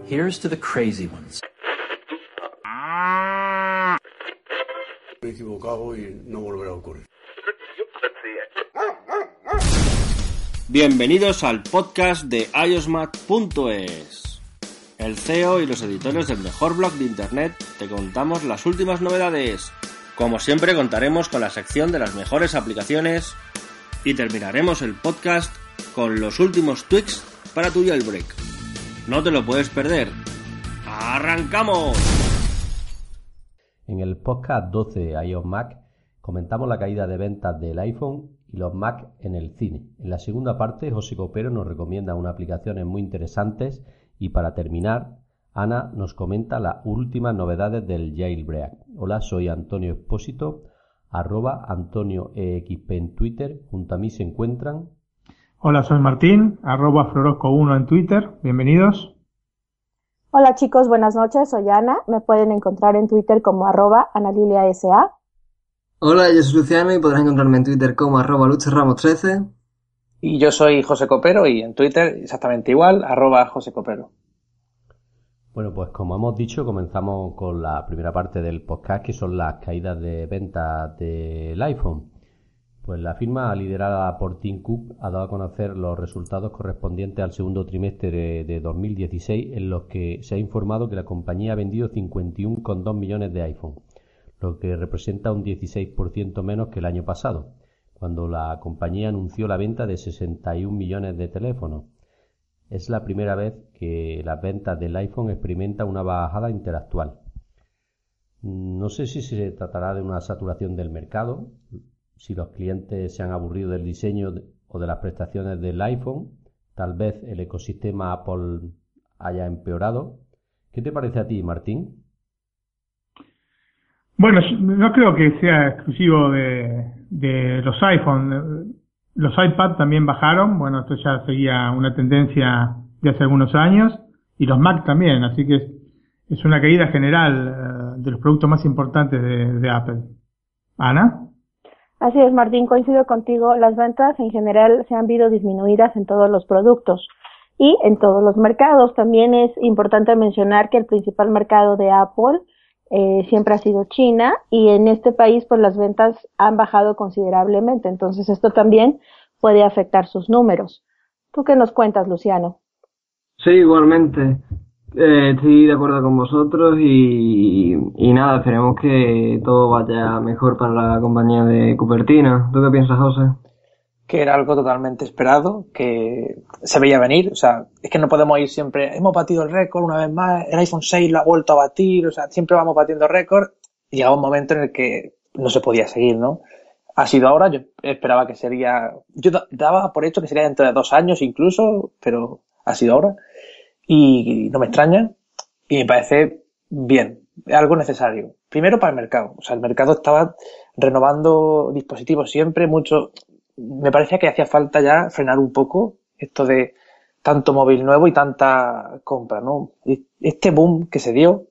Here's to the crazy ones. Me he equivocado y no volverá a ocurrir. Bienvenidos al podcast de iosmat.es. El CEO y los editores del mejor blog de internet te contamos las últimas novedades. Como siempre contaremos con la sección de las mejores aplicaciones y terminaremos el podcast con los últimos tweaks para tu jailbreak. No te lo puedes perder. ¡Arrancamos! En el podcast 12 iOS Mac comentamos la caída de ventas del iPhone y los Mac en el cine. En la segunda parte, José Copero nos recomienda unas aplicaciones muy interesantes y para terminar, Ana nos comenta las últimas novedades del jailbreak. Hola, soy Antonio Expósito, arroba Antonio EXP en Twitter. Junto a mí se encuentran. Hola, soy Martín, arroba Florosco1 en Twitter. Bienvenidos. Hola chicos, buenas noches, soy Ana. Me pueden encontrar en Twitter como arroba AnaliliaSA. Hola, yo soy Luciano y podrás encontrarme en Twitter como arroba lucherramos13. Y yo soy José Copero y en Twitter exactamente igual, arroba José Copero. Bueno, pues como hemos dicho, comenzamos con la primera parte del podcast, que son las caídas de ventas del iPhone. Pues la firma liderada por Tim Cook ha dado a conocer los resultados correspondientes al segundo trimestre de 2016, en los que se ha informado que la compañía ha vendido 51,2 millones de iPhone, lo que representa un 16% menos que el año pasado, cuando la compañía anunció la venta de 61 millones de teléfonos. Es la primera vez que las ventas del iPhone experimentan una bajada interactual. No sé si se tratará de una saturación del mercado, si los clientes se han aburrido del diseño o de las prestaciones del iPhone, tal vez el ecosistema Apple haya empeorado. ¿Qué te parece a ti, Martín? Bueno, no creo que sea exclusivo de, de los iPhone. Los iPad también bajaron, bueno, esto ya seguía una tendencia de hace algunos años, y los Mac también, así que es, una caída general de los productos más importantes de, de Apple. Ana. Así es, Martín, coincido contigo. Las ventas en general se han visto disminuidas en todos los productos y en todos los mercados. También es importante mencionar que el principal mercado de Apple eh, siempre ha sido China y en este país pues las ventas han bajado considerablemente. Entonces esto también puede afectar sus números. ¿Tú qué nos cuentas, Luciano? Sí, igualmente. Eh, estoy de acuerdo con vosotros y, nada, esperemos que todo vaya mejor para la compañía de Cupertina. ¿Tú qué piensas, José? que era algo totalmente esperado, que se veía venir, o sea, es que no podemos ir siempre, hemos batido el récord una vez más, el iPhone 6 lo ha vuelto a batir, o sea, siempre vamos batiendo récord, llegaba un momento en el que no se podía seguir, ¿no? Ha sido ahora, yo esperaba que sería, yo daba por hecho que sería dentro de dos años incluso, pero ha sido ahora, y no me extraña, y me parece bien, algo necesario. Primero para el mercado, o sea, el mercado estaba renovando dispositivos siempre, mucho, me parecía que hacía falta ya frenar un poco esto de tanto móvil nuevo y tanta compra, ¿no? Este boom que se dio,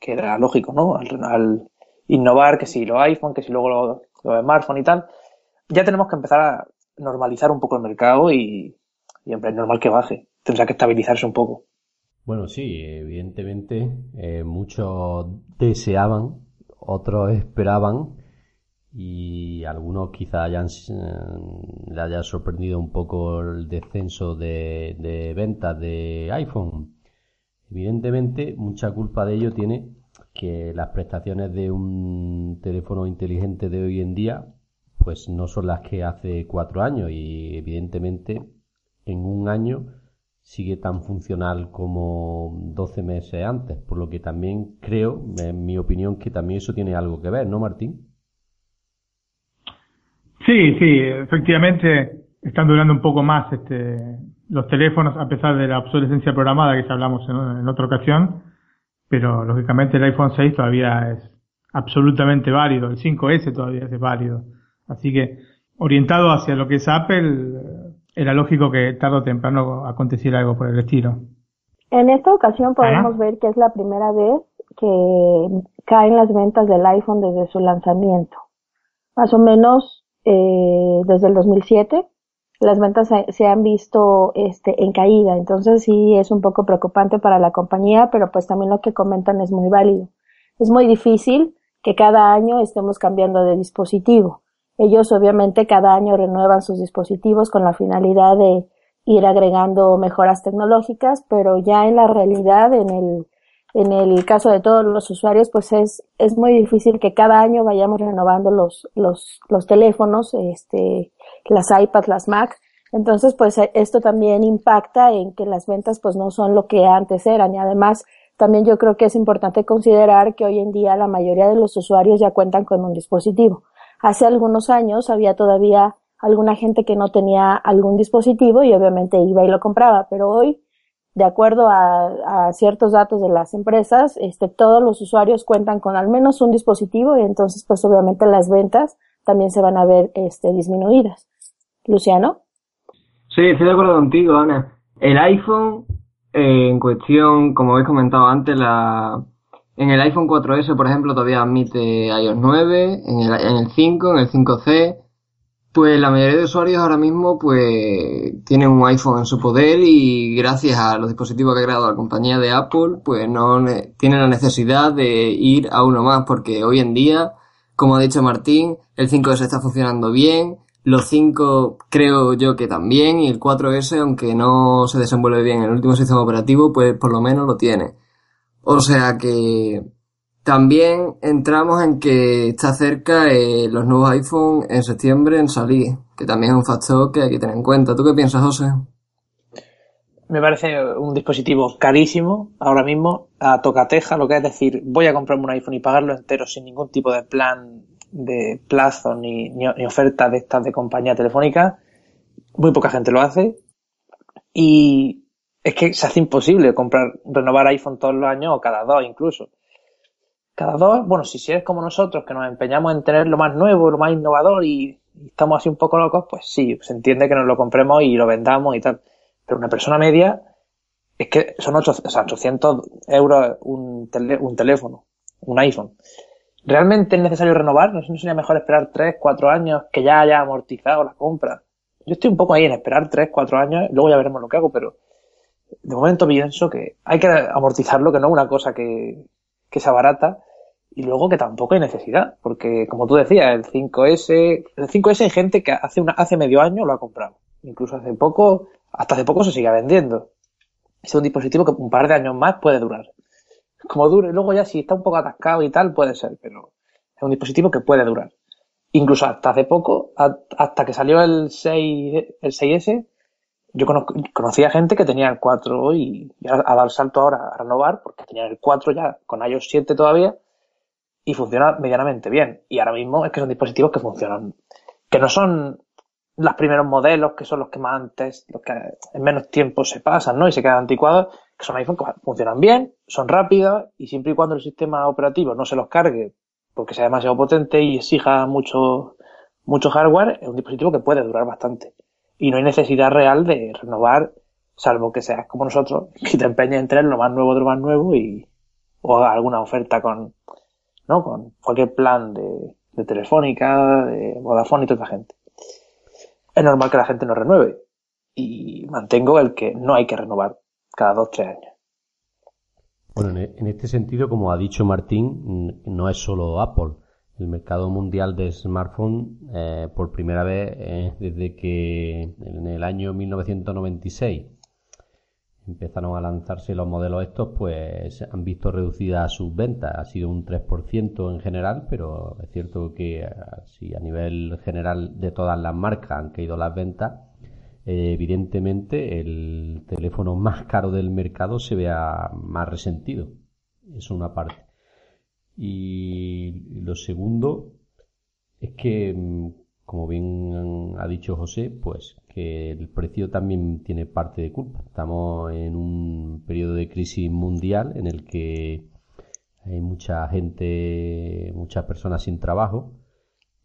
que era lógico, ¿no? Al, innovar, que si los iPhone, que si luego los, smartphones y tal, ya tenemos que empezar a normalizar un poco el mercado y, y es normal que baje. Tendrá que estabilizarse un poco. Bueno, sí, evidentemente eh, muchos deseaban, otros esperaban y algunos quizá hayan, eh, le haya sorprendido un poco el descenso de, de ventas de iPhone. Evidentemente, mucha culpa de ello tiene que las prestaciones de un teléfono inteligente de hoy en día pues no son las que hace cuatro años y evidentemente en un año sigue tan funcional como 12 meses antes, por lo que también creo, en mi opinión, que también eso tiene algo que ver, ¿no, Martín? Sí, sí, efectivamente están durando un poco más este, los teléfonos a pesar de la obsolescencia programada que ya hablamos en, otra ocasión, pero lógicamente el iPhone 6 todavía es absolutamente válido, el 5S todavía es válido. Así que orientado hacia lo que es Apple, era lógico que tarde o temprano aconteciera algo por el estilo. En esta ocasión podemos ver que es la primera vez que caen las ventas del iPhone desde su lanzamiento. Más o menos eh, desde el 2007, las ventas se, se, han visto este, en caída. Entonces sí es un poco preocupante para la compañía, pero pues también lo que comentan es muy válido. Es muy difícil que cada año estemos cambiando de dispositivo. Ellos obviamente cada año renuevan sus dispositivos con la finalidad de ir agregando mejoras tecnológicas, pero ya en la realidad, en el, en el caso de todos los usuarios, pues es, es muy difícil que cada año vayamos renovando los, los, los teléfonos, este, las iPads, las Mac. Entonces, pues esto también impacta en que las ventas pues no son lo que antes eran y además también yo creo que es importante considerar que hoy en día la mayoría de los usuarios ya cuentan con un dispositivo. Hace algunos años había todavía alguna gente que no tenía algún dispositivo y obviamente iba y lo compraba, pero hoy, de acuerdo a, ciertos datos de las empresas, este, todos los usuarios cuentan con al menos un dispositivo y entonces pues obviamente las ventas también se van a ver este, disminuidas. Luciano. Sí, estoy de acuerdo contigo, Ana. El iPhone, eh, en cuestión, como habéis comentado antes, la, en el iPhone 4S, por ejemplo, todavía admite iOS 9, en el, en el 5, en el 5C, pues la mayoría de usuarios ahora mismo pues tienen un iPhone en su poder y gracias a los dispositivos que ha creado la compañía de Apple, pues no tienen la necesidad de ir a uno más porque hoy en día, como ha dicho Martín, el 5S está funcionando bien, los 5 creo yo que también y el 4S, aunque no se desenvuelve bien en el último sistema operativo, pues por lo menos lo tiene. O sea que también entramos en que está cerca eh, los nuevos iPhone en septiembre en salir, que también es un factor que hay que tener en cuenta. ¿Tú qué piensas, José? Me parece un dispositivo carísimo ahora mismo a tocateja, lo que es decir, voy a comprarme un iPhone y pagarlo entero sin ningún tipo de plan de plazo ni, ni, ni oferta de estas de compañía telefónica. Muy poca gente lo hace. Y es que se hace imposible comprar, renovar iPhone todos los años o cada dos incluso. Cada dos, bueno, si, eres como nosotros, que nos empeñamos en tener lo más nuevo, lo más innovador y, estamos así un poco locos, pues sí, se entiende que nos lo compremos y lo vendamos y tal. Pero una persona media, es que son 800, o sea, 800 euros un, un teléfono, un iPhone. ¿Realmente es necesario renovar? ¿No sería mejor esperar 3, 4 años que ya haya amortizado la compra? Yo estoy un poco ahí en esperar 3, 4 años, luego ya veremos lo que hago, pero de momento pienso que hay que amortizarlo, que no es una cosa que, que sea barata, y luego que tampoco hay necesidad, porque como tú decías, el 5S, el 5S hay gente que hace una, hace medio año lo ha comprado. Incluso hace poco, hasta hace poco se sigue vendiendo. Es un dispositivo que un par de años más puede durar. Como dure, luego ya si está un poco atascado y tal, puede ser, pero es un dispositivo que puede durar. Incluso hasta hace poco, hasta que salió el 6, el 6S, yo conocía gente que tenía el 4 y, y ha dado el salto ahora a renovar porque tenía el 4 ya con iOS 7 todavía y funciona medianamente bien. Y ahora mismo es que son dispositivos que funcionan, que no son los primeros modelos, que son los que más antes, los que en menos tiempo se pasan, ¿no? Y se quedan anticuados, que son iPhones que funcionan bien, son rápidos y siempre y cuando el sistema operativo no se los cargue porque sea demasiado potente y exija mucho, mucho hardware, es un dispositivo que puede durar bastante y no hay necesidad real de renovar, salvo que seas como nosotros, que te empeñes en tener lo más nuevo de lo más nuevo y o haga alguna oferta con, ¿no? Con cualquier plan de, de Telefónica, de Vodafone y toda esa gente. Es normal que la gente no renueve y mantengo el que no hay que renovar cada dos, tres años. Bueno, en este sentido, como ha dicho Martín, no es solo Apple el mercado mundial de smartphone eh, por primera vez eh, desde que en el año 1996 empezaron a lanzarse los modelos estos, pues han visto reducidas sus ventas. Ha sido un 3% en general, pero es cierto que eh, si a nivel general de todas las marcas han caído las ventas, eh, evidentemente el teléfono más caro del mercado se vea más resentido. Eso es una parte. Y lo segundo es que, mm, como bien ha dicho José, pues que el precio también tiene parte de culpa. Estamos en un periodo de crisis mundial en el que hay mucha gente, muchas personas sin trabajo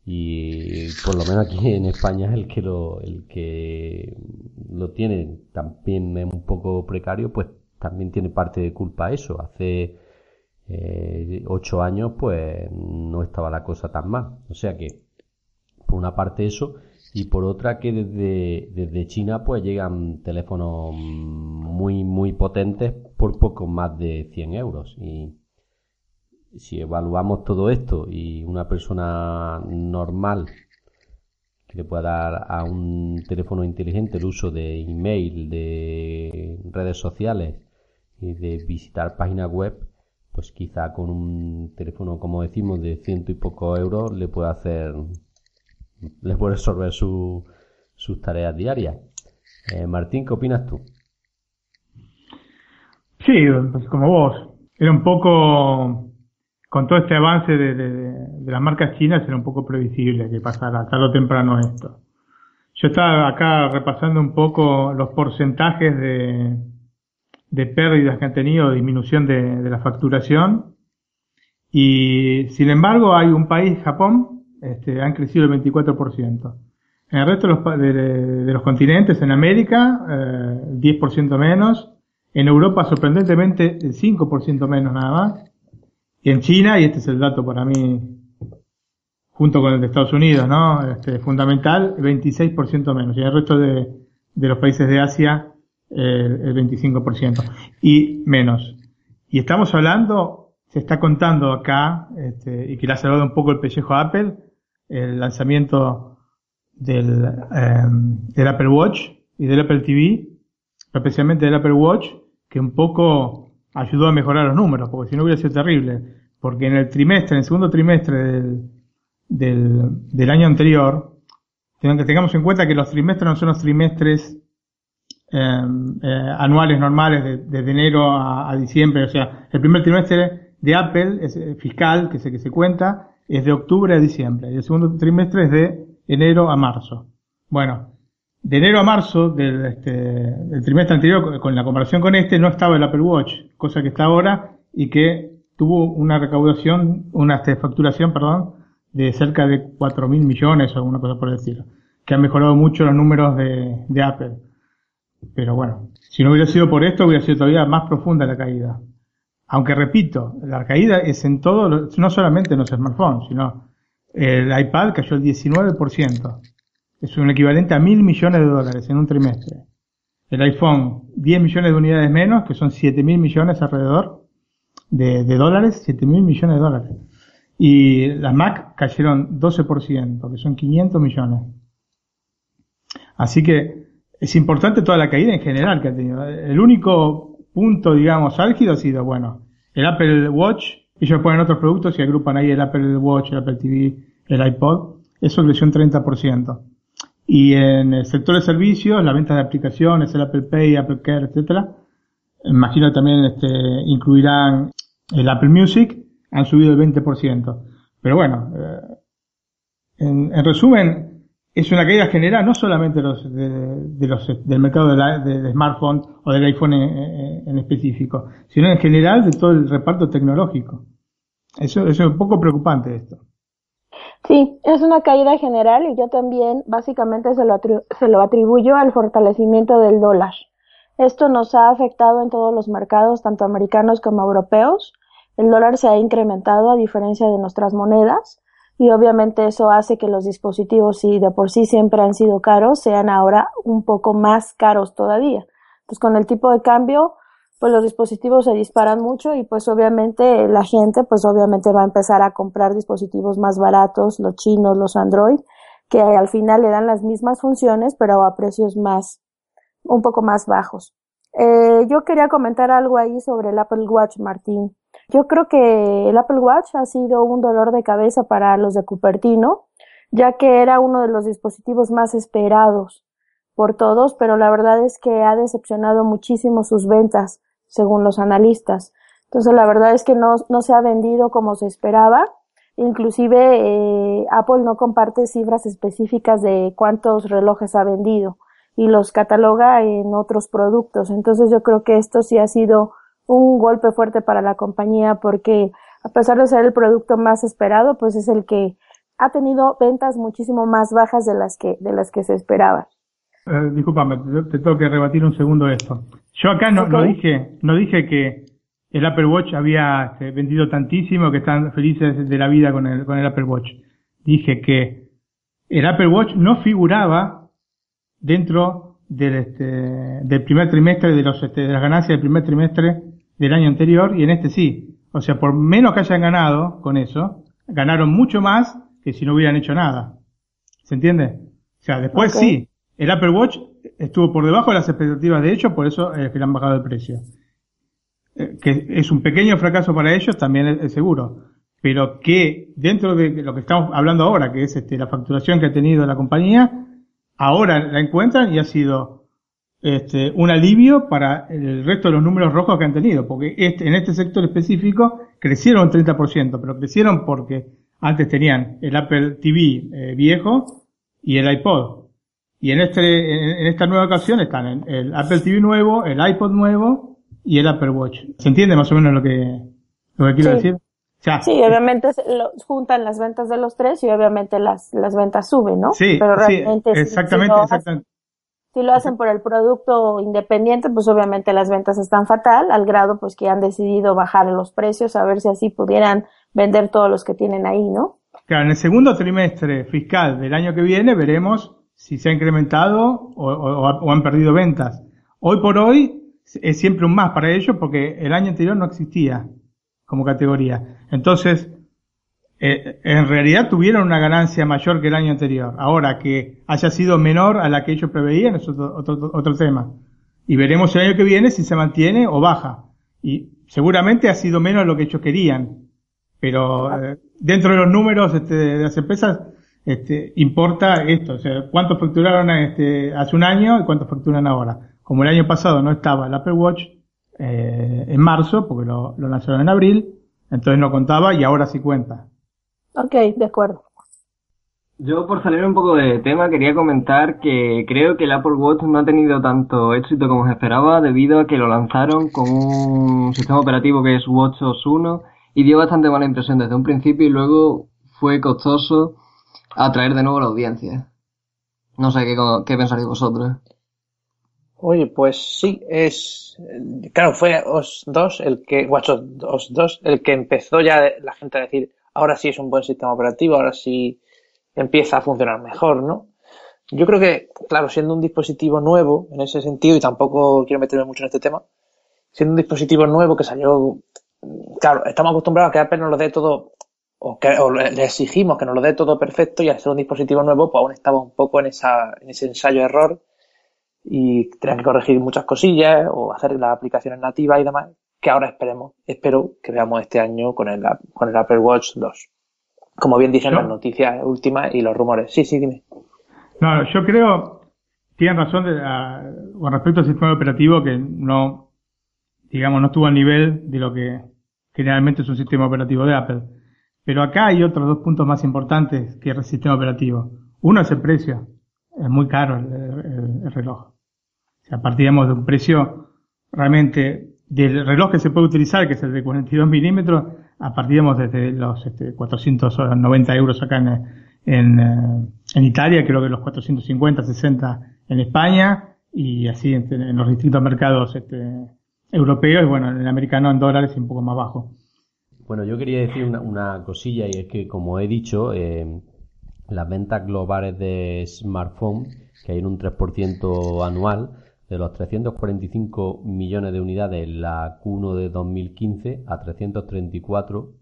y por lo menos aquí en España es el que lo, el que lo tiene también es un poco precario, pues también tiene parte de culpa eso. Hace eh, ocho años pues no estaba la cosa tan mal. O sea que, por una parte eso, y por otra que desde, desde China pues llegan teléfonos muy muy potentes por poco más de 100 euros y si evaluamos todo esto y una persona normal que le pueda dar a un teléfono inteligente el uso de email, de redes sociales y de visitar páginas web, pues quizá con un teléfono, como decimos, de ciento y poco euros le puede hacer, le puede resolver su, sus tareas diarias. Eh, Martín, ¿qué opinas tú? Sí, pues como vos. Era un poco con todo este avance de, de, las marcas chinas era un poco previsible que pasara tarde o temprano esto. Yo estaba acá repasando un poco los porcentajes de, de pérdidas que han tenido, disminución de, de, la facturación. Y sin embargo hay un país, Japón, este, han crecido el 24%. En el resto de los, de, los continentes, en América, eh, 10% menos. En Europa, sorprendentemente, el 5% menos nada más. Y en China, y este es el dato para mí, junto con el de Estados Unidos, ¿no? Este, fundamental, 26% menos. Y en el resto de, de los países de Asia, el, el 25%. Y menos. Y estamos hablando, se está contando acá, este, y que le ha salvado un poco el pellejo a Apple, el lanzamiento del, eh, del Apple Watch y del Apple TV, especialmente del Apple Watch, que un poco ayudó a mejorar los números, porque si no hubiera sido terrible. Porque en el trimestre, en el segundo trimestre del, del, del año anterior, tengamos en cuenta que los trimestres no son los trimestres anuales normales de, de enero a, a, diciembre, o sea, el primer trimestre de Apple es eh, fiscal, que se, que se cuenta, es de octubre a diciembre, y el segundo trimestre es de enero a marzo. Bueno, de enero a marzo del, este, del trimestre anterior, con la comparación con este, no estaba el Apple Watch, cosa que está ahora y que tuvo una recaudación, una este, facturación, perdón, de cerca de 4 mil millones o alguna cosa por decirlo, que ha mejorado mucho los números de, de Apple. Pero bueno, si no hubiera sido por esto, hubiera sido todavía más profunda la caída. Aunque repito, la caída es en todo, no solamente en los smartphones, sino el iPad cayó el 19% es un equivalente a mil millones de dólares en un trimestre. El iPhone, 10 millones de unidades menos, que son 7 mil millones alrededor de, de dólares, 7 mil millones de dólares. Y las Mac cayeron 12%, que son 500 millones. Así que es importante toda la caída en general que ha tenido. El único punto, digamos, álgido ha sido, bueno, el Apple Watch, ellos ponen otros productos y agrupan ahí el Apple Watch, el Apple TV, el iPod, eso creció un 30%. Y en el sector de servicios, la venta de aplicaciones, el Apple Pay, Apple Care, etcétera, imagino también este, incluirán el Apple Music, han subido el 20%. Pero bueno, eh, en, resumen, es una caída general no solamente los, de, los, del mercado de, la, de, smartphone o del iPhone en, en, específico, sino en general de todo el reparto tecnológico. Eso, eso es un poco preocupante esto. Sí, es una caída general y yo también básicamente se lo, se lo atribuyo al fortalecimiento del dólar. Esto nos ha afectado en todos los mercados, tanto americanos como europeos. El dólar se ha incrementado a diferencia de nuestras monedas y obviamente eso hace que los dispositivos, si de por sí siempre han sido caros, sean ahora un poco más caros todavía. Entonces con el tipo de cambio pues los dispositivos se disparan mucho y pues obviamente la gente pues obviamente va a empezar a comprar dispositivos más baratos, los chinos, los Android, que al final le dan las mismas funciones pero a precios más, un poco más bajos. Eh, yo quería comentar algo ahí sobre el Apple Watch, Martín. Yo creo que el Apple Watch ha sido un dolor de cabeza para los de Cupertino, ya que era uno de los dispositivos más esperados por todos, pero la verdad es que ha decepcionado muchísimo sus ventas según los analistas. Entonces la verdad es que no, no se ha vendido como se esperaba. Inclusive eh, Apple no comparte cifras específicas de cuántos relojes ha vendido y los cataloga en otros productos. Entonces yo creo que esto sí ha sido un golpe fuerte para la compañía porque a pesar de ser el producto más esperado, pues es el que ha tenido ventas muchísimo más bajas de las que, de las que se esperaba. Eh, discúlpame, te, te tengo que rebatir un segundo esto. Yo acá no, okay. no dije, no dije que el Apple Watch había este, vendido tantísimo que están felices de la vida con el, con el Apple Watch. Dije que el Apple Watch no figuraba dentro del, este, del primer trimestre de, los, este, de las ganancias del primer trimestre del año anterior y en este sí. O sea, por menos que hayan ganado con eso, ganaron mucho más que si no hubieran hecho nada. ¿Se entiende? O sea, después sí, el Apple Watch estuvo por debajo de las expectativas de hecho, por eso eh, que le han bajado el precio. Eh, que es un pequeño fracaso para ellos, también es, seguro. Pero que dentro de lo que estamos hablando ahora, que es este, la facturación que ha tenido la compañía, ahora la encuentran y ha sido este, un alivio para el resto de los números rojos que han tenido, porque este, en este sector específico crecieron un 30%, pero crecieron porque antes tenían el Apple TV eh, viejo y el iPod. Y en, este, en, esta nueva ocasión están el Apple TV nuevo, el iPod nuevo y el Apple Watch. ¿Se entiende más o menos lo que, lo que quiero decir? sí, obviamente lo, juntan las ventas de los tres y obviamente las, las ventas suben, ¿no? Sí, pero realmente exactamente, exactamente. Si lo hacen por el producto independiente, pues obviamente las ventas están fatal, al grado pues que han decidido bajar los precios a ver si así pudieran vender todos los que tienen ahí, ¿no? Claro, en el segundo trimestre fiscal del año que viene veremos si se ha incrementado o, han perdido ventas. Hoy por hoy es siempre un más para ellos porque el año anterior no existía como categoría. Entonces, eh, en realidad tuvieron una ganancia mayor que el año anterior. Ahora, que haya sido menor a la que ellos preveían es otro, otro, otro tema. Y veremos el año que viene si se mantiene o baja. Y seguramente ha sido menos lo que ellos querían. Pero eh, dentro de los números este, de las empresas este, importa esto, o sea, cuánto facturaron este, hace un año y cuánto facturan ahora. Como el año pasado no estaba el Apple Watch eh, en marzo, porque lo, lo lanzaron en abril, entonces no contaba y ahora sí cuenta. Ok, de acuerdo. Yo por salir un poco de tema quería comentar que creo que el Apple Watch no ha tenido tanto éxito como se esperaba debido a que lo lanzaron con un sistema operativo que es WatchOS 1 y dio bastante mala impresión desde un principio y luego fue costoso atraer de nuevo a la audiencia. No sé qué, qué pensaréis vosotros. Oye, pues sí, es. Claro, fue OS 2 el que. WatchOS 2 el que empezó ya la gente a decir, ahora sí es un buen sistema operativo, ahora sí empieza a funcionar mejor, ¿no? Yo creo que, claro, siendo un dispositivo nuevo en ese sentido, y tampoco quiero meterme mucho en este tema, siendo un dispositivo nuevo que salió claro, estamos acostumbrados a que Apple nos lo dé todo, o, que, le exigimos que nos lo dé todo perfecto y al ser un dispositivo nuevo, pues aún estamos un poco en, esa, en ese ensayo-error y tenemos que corregir muchas cosillas o hacer las aplicaciones nativas y demás, que ahora esperemos, espero que veamos este año con el, con el Apple Watch 2. Como bien dicen las noticias últimas y los rumores. Sí, sí, dime. No, yo creo, tienen razón de, con respecto al sistema operativo que no, digamos, no estuvo al nivel de lo que generalmente es un sistema operativo de Apple. Pero acá hay otros dos puntos más importantes que el sistema operativo. Uno es el precio. Es muy caro el, reloj. O sea, partíamos de un precio realmente del reloj que se puede utilizar, que es el de 42 milímetros, a partíamos desde los este, 490 euros acá en, en, eh, en, Italia, creo que los 450, 60 en España, y así en, en los distintos mercados este, europeo y bueno, el americano en dólares y un poco más bajo. Bueno, yo quería decir una, cosilla y es que, como he dicho, eh, las ventas globales de smartphone, que hay en un 3% anual, de los 345 millones de unidades en la Q1 de 2015 a 334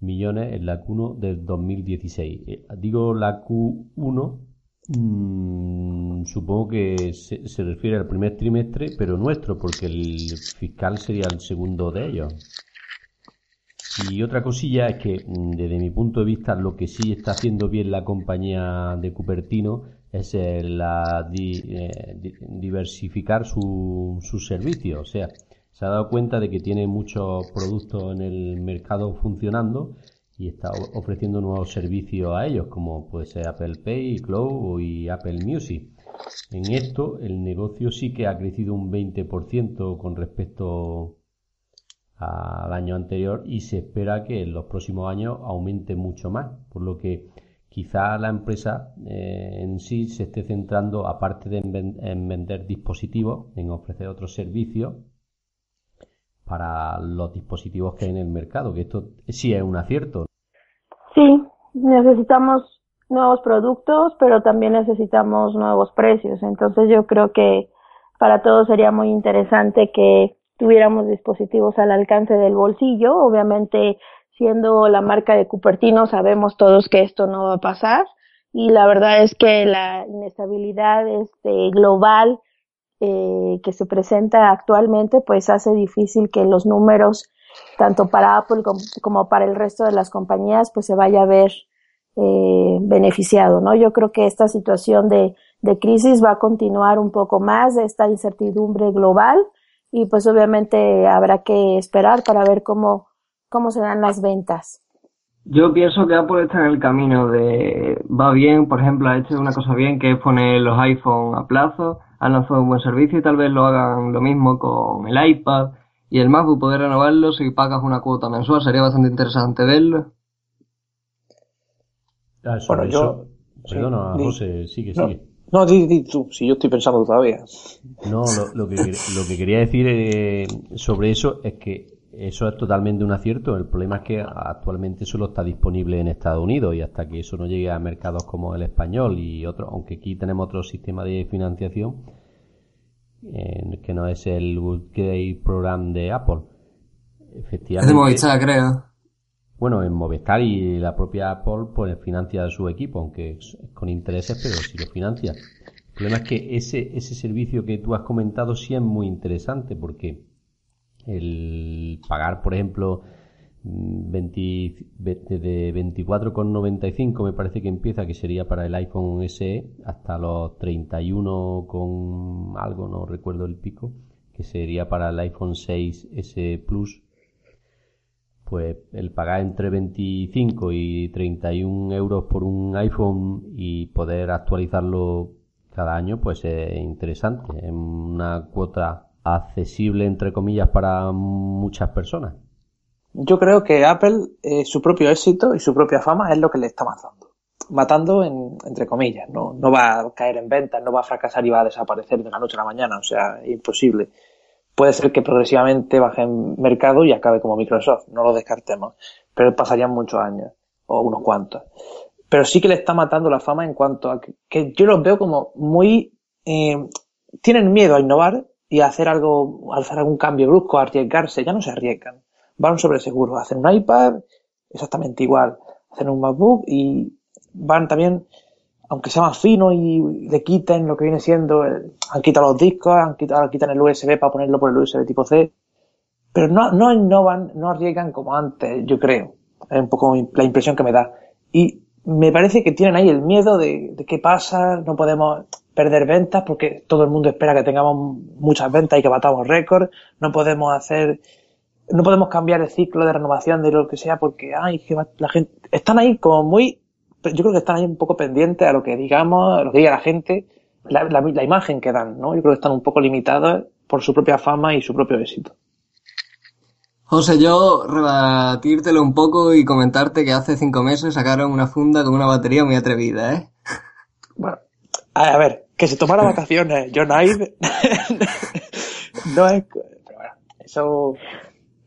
millones en la Q1 del 2016. Eh, digo la Q1 Mm, supongo que se, refiere al primer trimestre, pero nuestro, porque el fiscal sería el segundo de ellos. Y otra cosilla es que, mm, desde mi punto de vista, lo que sí está haciendo bien la compañía de Cupertino es la eh, diversificar su, sus servicios. O sea, se ha dado cuenta de que tiene muchos productos en el mercado funcionando y está ofreciendo nuevos servicios a ellos, como puede ser Apple Pay, Cloud y Apple Music. En esto, el negocio sí que ha crecido un 20% con respecto al año anterior y se espera que en los próximos años aumente mucho más, por lo que quizá la empresa eh, en sí se esté centrando, aparte de en vender dispositivos, en ofrecer otros servicios para los dispositivos que hay en el mercado, que esto sí es un acierto. Sí, necesitamos nuevos productos, pero también necesitamos nuevos precios. Entonces yo creo que para todos sería muy interesante que tuviéramos dispositivos al alcance del bolsillo. Obviamente, siendo la marca de Cupertino, sabemos todos que esto no va a pasar. Y la verdad es que la inestabilidad este, global eh, que se presenta actualmente, pues hace difícil que los números, tanto para Apple como, para el resto de las compañías, pues se vaya a ver eh, beneficiado, ¿no? Yo creo que esta situación de, de crisis va a continuar un poco más, esta incertidumbre global, y pues obviamente habrá que esperar para ver cómo, cómo se dan las ventas. Yo pienso que Apple está en el camino de va bien, por ejemplo, ha hecho una cosa bien que es poner los iPhone a plazo, han lanzado un buen servicio y tal vez lo hagan lo mismo con el iPad y el MacBook poder renovarlo si pagas una cuota mensual, sería bastante interesante verlo. Ah, eso, Bueno, eso- yo- Perdona, sí, di- José, sigue, No, sigue. no di, di tú, si yo estoy pensando todavía. No, lo, lo que, lo que quería decir eh, sobre eso es que eso es totalmente un acierto. El problema es que actualmente solo está disponible en Estados Unidos y hasta que eso no llegue a mercados como el español y otros, aunque aquí tenemos otro sistema de financiación eh, que no es el Good Program de Apple. Es de Efectivamente. Movistar, creo. Bueno, en Movistar y la propia Apple pues financia su equipo, aunque es con intereses, pero sí lo financia. El problema es que ese, ese servicio que tú has comentado sí es muy interesante porque el pagar, por ejemplo, mm, 20, ve- de 24,95 me parece que empieza, que sería para el iPhone SE, hasta los 31 con algo, no recuerdo el pico, que sería para el iPhone 6S Plus, pues el pagar entre 25 y 31 euros por un iPhone y poder actualizarlo cada año, pues es interesante. Es una cuota accesible, entre comillas, para muchas personas. Yo creo que Apple, eh, su propio éxito y su propia fama es lo que le está matando. Matando en- entre comillas, ¿no? No va a caer en ventas, no va a fracasar y va a desaparecer de la noche a la mañana, o sea, imposible. Puede ser que progresivamente baje en mercado y acabe como Microsoft, no lo descartemos, pero pasarían muchos años, o unos cuantos. Pero sí que le está matando la fama en cuanto a que, que yo los veo como muy, eh, tienen miedo a innovar y hacer algo, hacer algún cambio brusco, arriesgarse, ya no se arriesgan van sobre seguro. Hacen un iPad exactamente igual. Hacen un MacBook y van también, aunque sea más fino y le quiten lo que viene siendo, han quitado los discos, han quitado, quitan el USB para ponerlo por el USB tipo C. Pero no, no innovan, no arriesgan como antes, yo creo. Es un poco la impresión que me da. Y me parece que tienen ahí el miedo de, de qué pasa, no podemos perder ventas porque todo el mundo espera que tengamos muchas ventas y que batamos récords, no podemos hacer no podemos cambiar el ciclo de renovación de lo que sea porque ay que la gente están ahí como muy yo creo que están ahí un poco pendientes a lo que digamos a lo que diga la gente la, la- la imagen que dan no yo creo que están un poco limitados por su propia fama y su propio éxito. José, yo rebatírtelo un poco y comentarte que hace cinco meses sacaron una funda con una batería muy atrevida, ¿eh? A, a ver que se tomara vacaciones John Ive no es pero bueno eso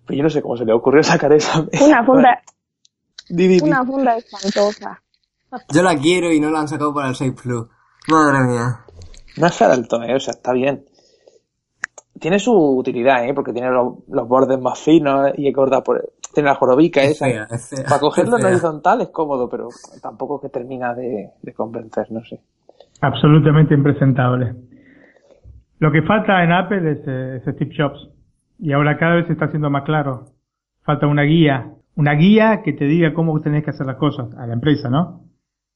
pues yo no sé cómo se le ocurrió sacar esa Una funda, Di, di, di. una funda espantosa. Yo la quiero y no la han sacado para el 6 Plus. Madre mía. No es fea del todo, ¿eh? o sea, está bien. Tiene su utilidad, ¿eh? Porque tiene los, los bordes más finos y es gorda por... Tiene la jorobica Es esa. fea, es fea, Para cogerlo es en horizontal es cómodo, pero tampoco que termina de, de convencer, no sé. Absolutamente impresentable. Lo que falta en Apple es, eh, es Steve Jobs. Y ahora cada vez se está haciendo más claro. Falta una guía. Una guía que te diga cómo tenés que hacer las cosas a la empresa, ¿no?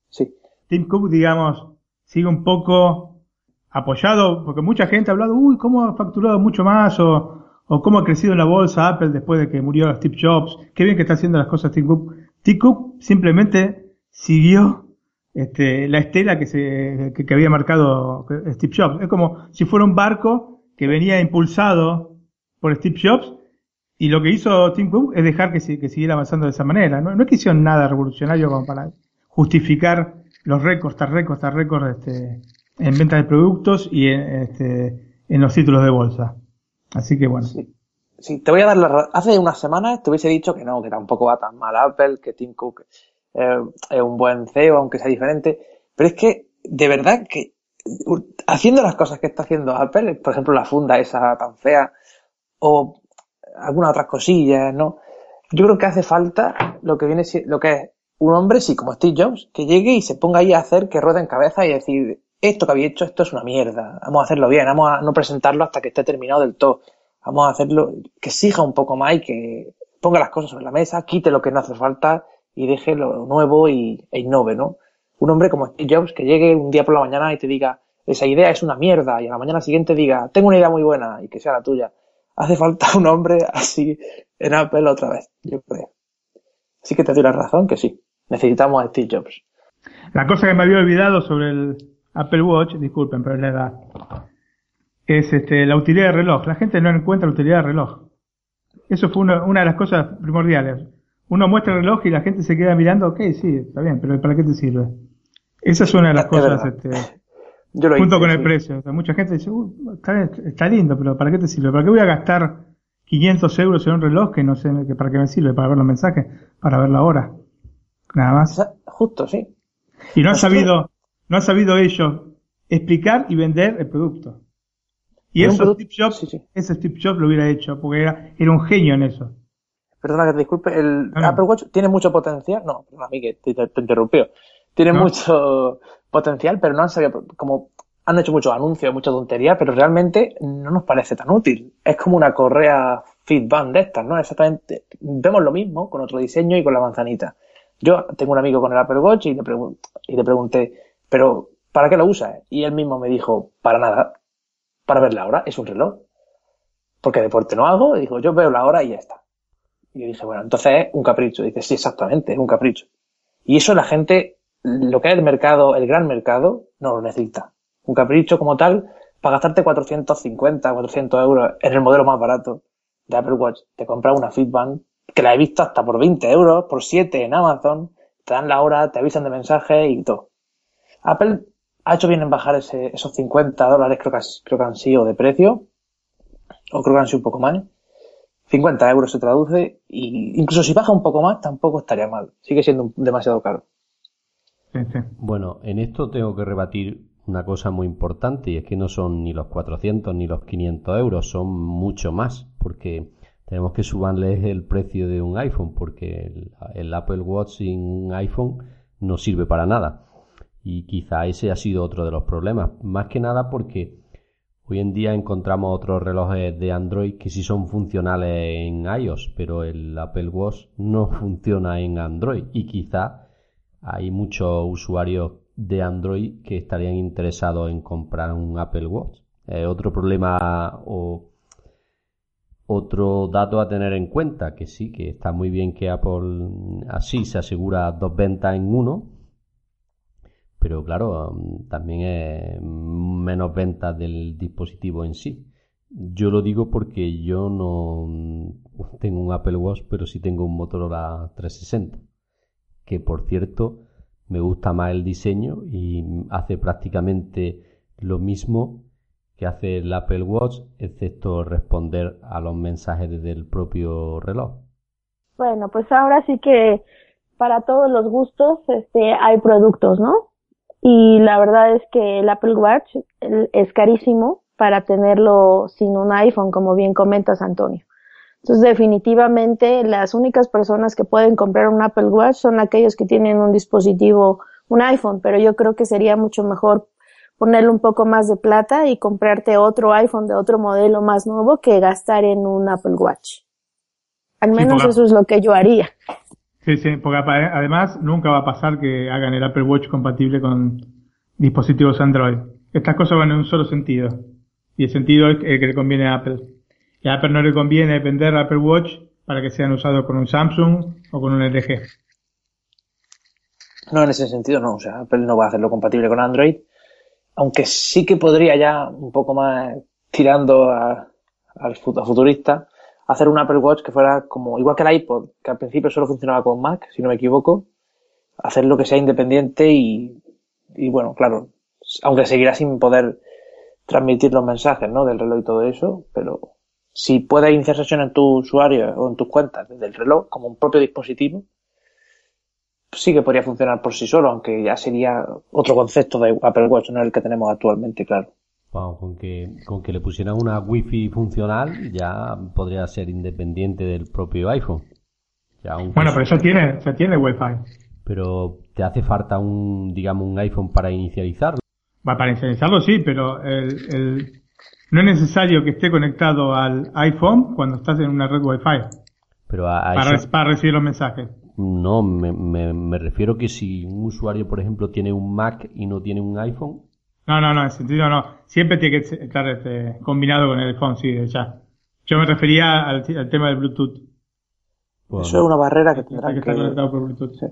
Sí. Tim Cook, digamos, sigue un poco apoyado, porque mucha gente ha hablado, uy, cómo ha facturado mucho más, o, o cómo ha crecido en la bolsa Apple después de que murió Steve Jobs, qué bien que está haciendo las cosas Tim Cook. Tim Cook simplemente siguió este, la estela que, se, que, que había marcado Steve Jobs. Es como si fuera un barco que venía impulsado por Steve Jobs, y lo que hizo Tim Cook es dejar que, que siguiera avanzando de esa manera. No, no es que hicieron nada revolucionario como para justificar los récords, tras récords, tras récords este, en venta de productos y en, este, en los títulos de bolsa. Así que bueno. Sí. Sí, te voy a dar la Hace unas semanas te hubiese dicho que no, que tampoco va tan mal Apple, que Tim Cook. Eh, es un buen CEO, aunque sea diferente, pero es que, de verdad, que haciendo las cosas que está haciendo Apple, por ejemplo, la funda esa tan fea, o algunas otras cosillas, ¿no? Yo creo que hace falta lo que viene, lo que es un hombre, sí, como Steve Jobs, que llegue y se ponga ahí a hacer que ruede en cabeza y decir, esto que había hecho, esto es una mierda, vamos a hacerlo bien, vamos a no presentarlo hasta que esté terminado del todo, vamos a hacerlo, que exija un poco más y que ponga las cosas sobre la mesa, quite lo que no hace falta y deje lo nuevo y, e innove, ¿no? Un hombre como Steve Jobs que llegue un día por la mañana y te diga, esa idea es una mierda y a la mañana siguiente diga, tengo una idea muy buena y que sea la tuya. Hace falta un hombre así en Apple otra vez, yo creo. Así que te doy la razón que sí, necesitamos a Steve Jobs. La cosa que me había olvidado sobre el Apple Watch, disculpen, pero es la edad, es este, la utilidad del reloj. La gente no encuentra la utilidad del reloj. Eso fue una, una de las cosas primordiales. Uno muestra el reloj y la gente se queda mirando, ok, sí, está bien, pero ¿para qué te sirve? Esa es una de las cosas, este, junto con el precio. mucha gente dice, está, lindo, pero ¿para qué te sirve? ¿Para qué voy a gastar 500 euros en un reloj que no sé para qué me sirve? Para ver los mensajes, para ver la hora. Nada más. Justo, sí. Y no han sabido, no han sabido ellos explicar y vender el producto. Y eso Steve Jobs, ese Steve Jobs lo hubiera hecho, porque era, era un genio en eso. Perdona que te disculpe, el Apple Watch tiene mucho potencial. No, perdona, a mí que te, te, interrumpió. Tiene mucho potencial, pero no han sabido, como han hecho muchos anuncios, mucha tontería, pero realmente no nos parece tan útil. Es como una correa Fitband de estas, ¿no? Exactamente. Vemos lo mismo con otro diseño y con la manzanita. Yo tengo un amigo con el Apple Watch y le, y le pregunté, pero ¿para qué lo usas? Y él mismo me dijo, para nada, para ver la hora, es un reloj. Porque deporte no hago, y dijo, yo veo la hora y ya está. Y yo dije, bueno, entonces es un capricho. Dice, sí, exactamente, es un capricho. Y eso la gente, lo que es el mercado, el gran mercado, no lo necesita. Un capricho como tal, para gastarte 450, 400 euros en el modelo más barato de Apple Watch, te compras una Fitband, que la he visto hasta por 20 euros, por 7 en Amazon, te dan la hora, te avisan de mensaje y todo. Apple ha hecho bien en bajar ese, esos 50 dólares, creo que, creo que han sido de precio, o creo que han sido un poco más. 50 euros se traduce, y incluso si baja un poco más, tampoco estaría mal. Sigue siendo demasiado caro. Bueno, en esto tengo que rebatir una cosa muy importante, y es que no son ni los 400 ni los 500 euros, son mucho más, porque tenemos que subarles el precio de un iPhone, porque el Apple Watch sin un iPhone no sirve para nada. Y quizá ese ha sido otro de los problemas. Más que nada porque hoy en día encontramos otros relojes de Android que sí son funcionales en iOS, pero el Apple Watch no funciona en Android. Y quizá hay muchos usuarios de Android que estarían interesados en comprar un Apple Watch. otro problema o otro dato a tener en cuenta, que sí, que está muy bien que Apple así se asegura dos ventas en uno, pero claro, también es menos ventas del dispositivo en sí. Yo lo digo porque yo no tengo un Apple Watch, pero sí tengo un Motorola 360, que por cierto me gusta más el diseño y hace prácticamente lo mismo que hace el Apple Watch, excepto responder a los mensajes desde el propio reloj. Bueno, pues ahora sí que para todos los gustos este, hay productos, ¿no? Y la verdad es que el Apple Watch es carísimo para tenerlo sin un iPhone, como bien comentas, Antonio. Entonces, definitivamente, las únicas personas que pueden comprar un Apple Watch son aquellos que tienen un dispositivo, un iPhone, pero yo creo que sería mucho mejor ponerle un poco más de plata y comprarte otro iPhone de otro modelo más nuevo que gastar en un Apple Watch. Al menos eso es lo que yo haría. Sí, sí, porque además nunca va a pasar que hagan el Apple Watch compatible con dispositivos Android. Estas cosas van en un solo sentido. Y el sentido es el que le conviene a Apple. Y a Apple no le conviene vender Apple Watch para que sean usados con un Samsung o con un LG. No, en ese sentido no. O sea, Apple no va a hacerlo compatible con Android. Aunque sí que podría ya un poco más tirando al futurista hacer un Apple Watch que fuera como, igual que el iPod, que al principio solo funcionaba con Mac, si no me equivoco, hacer lo que sea independiente y, y bueno, claro, aunque seguirá sin poder transmitir los mensajes, ¿no? Del reloj y todo eso, pero si puedes iniciar sesión en tu usuario o en tus cuentas desde el reloj como un propio dispositivo, sí que podría funcionar por sí solo, aunque ya sería otro concepto de Apple Watch, no el que tenemos actualmente, claro. Con que, con que le pusieran una wifi funcional ya podría ser independiente del propio iPhone. bueno, pero eso tiene, ya tiene Wi-Fi. Pero te hace falta un, digamos, un iPhone para inicializarlo. para inicializarlo sí, pero el, el, no es necesario que esté conectado al iPhone cuando estás en una red Wi-Fi. Pero para, para recibir los mensajes. No, me, me, me, refiero que si un usuario, por ejemplo, tiene un Mac y no tiene un iPhone. No, no, no, en sentido no. Siempre tiene que estar este, combinado con el iPhone, sí, ya. Yo me refería al, tema del Bluetooth. Eso es una barrera que tendrá que, estar conectado por Bluetooth. Sí.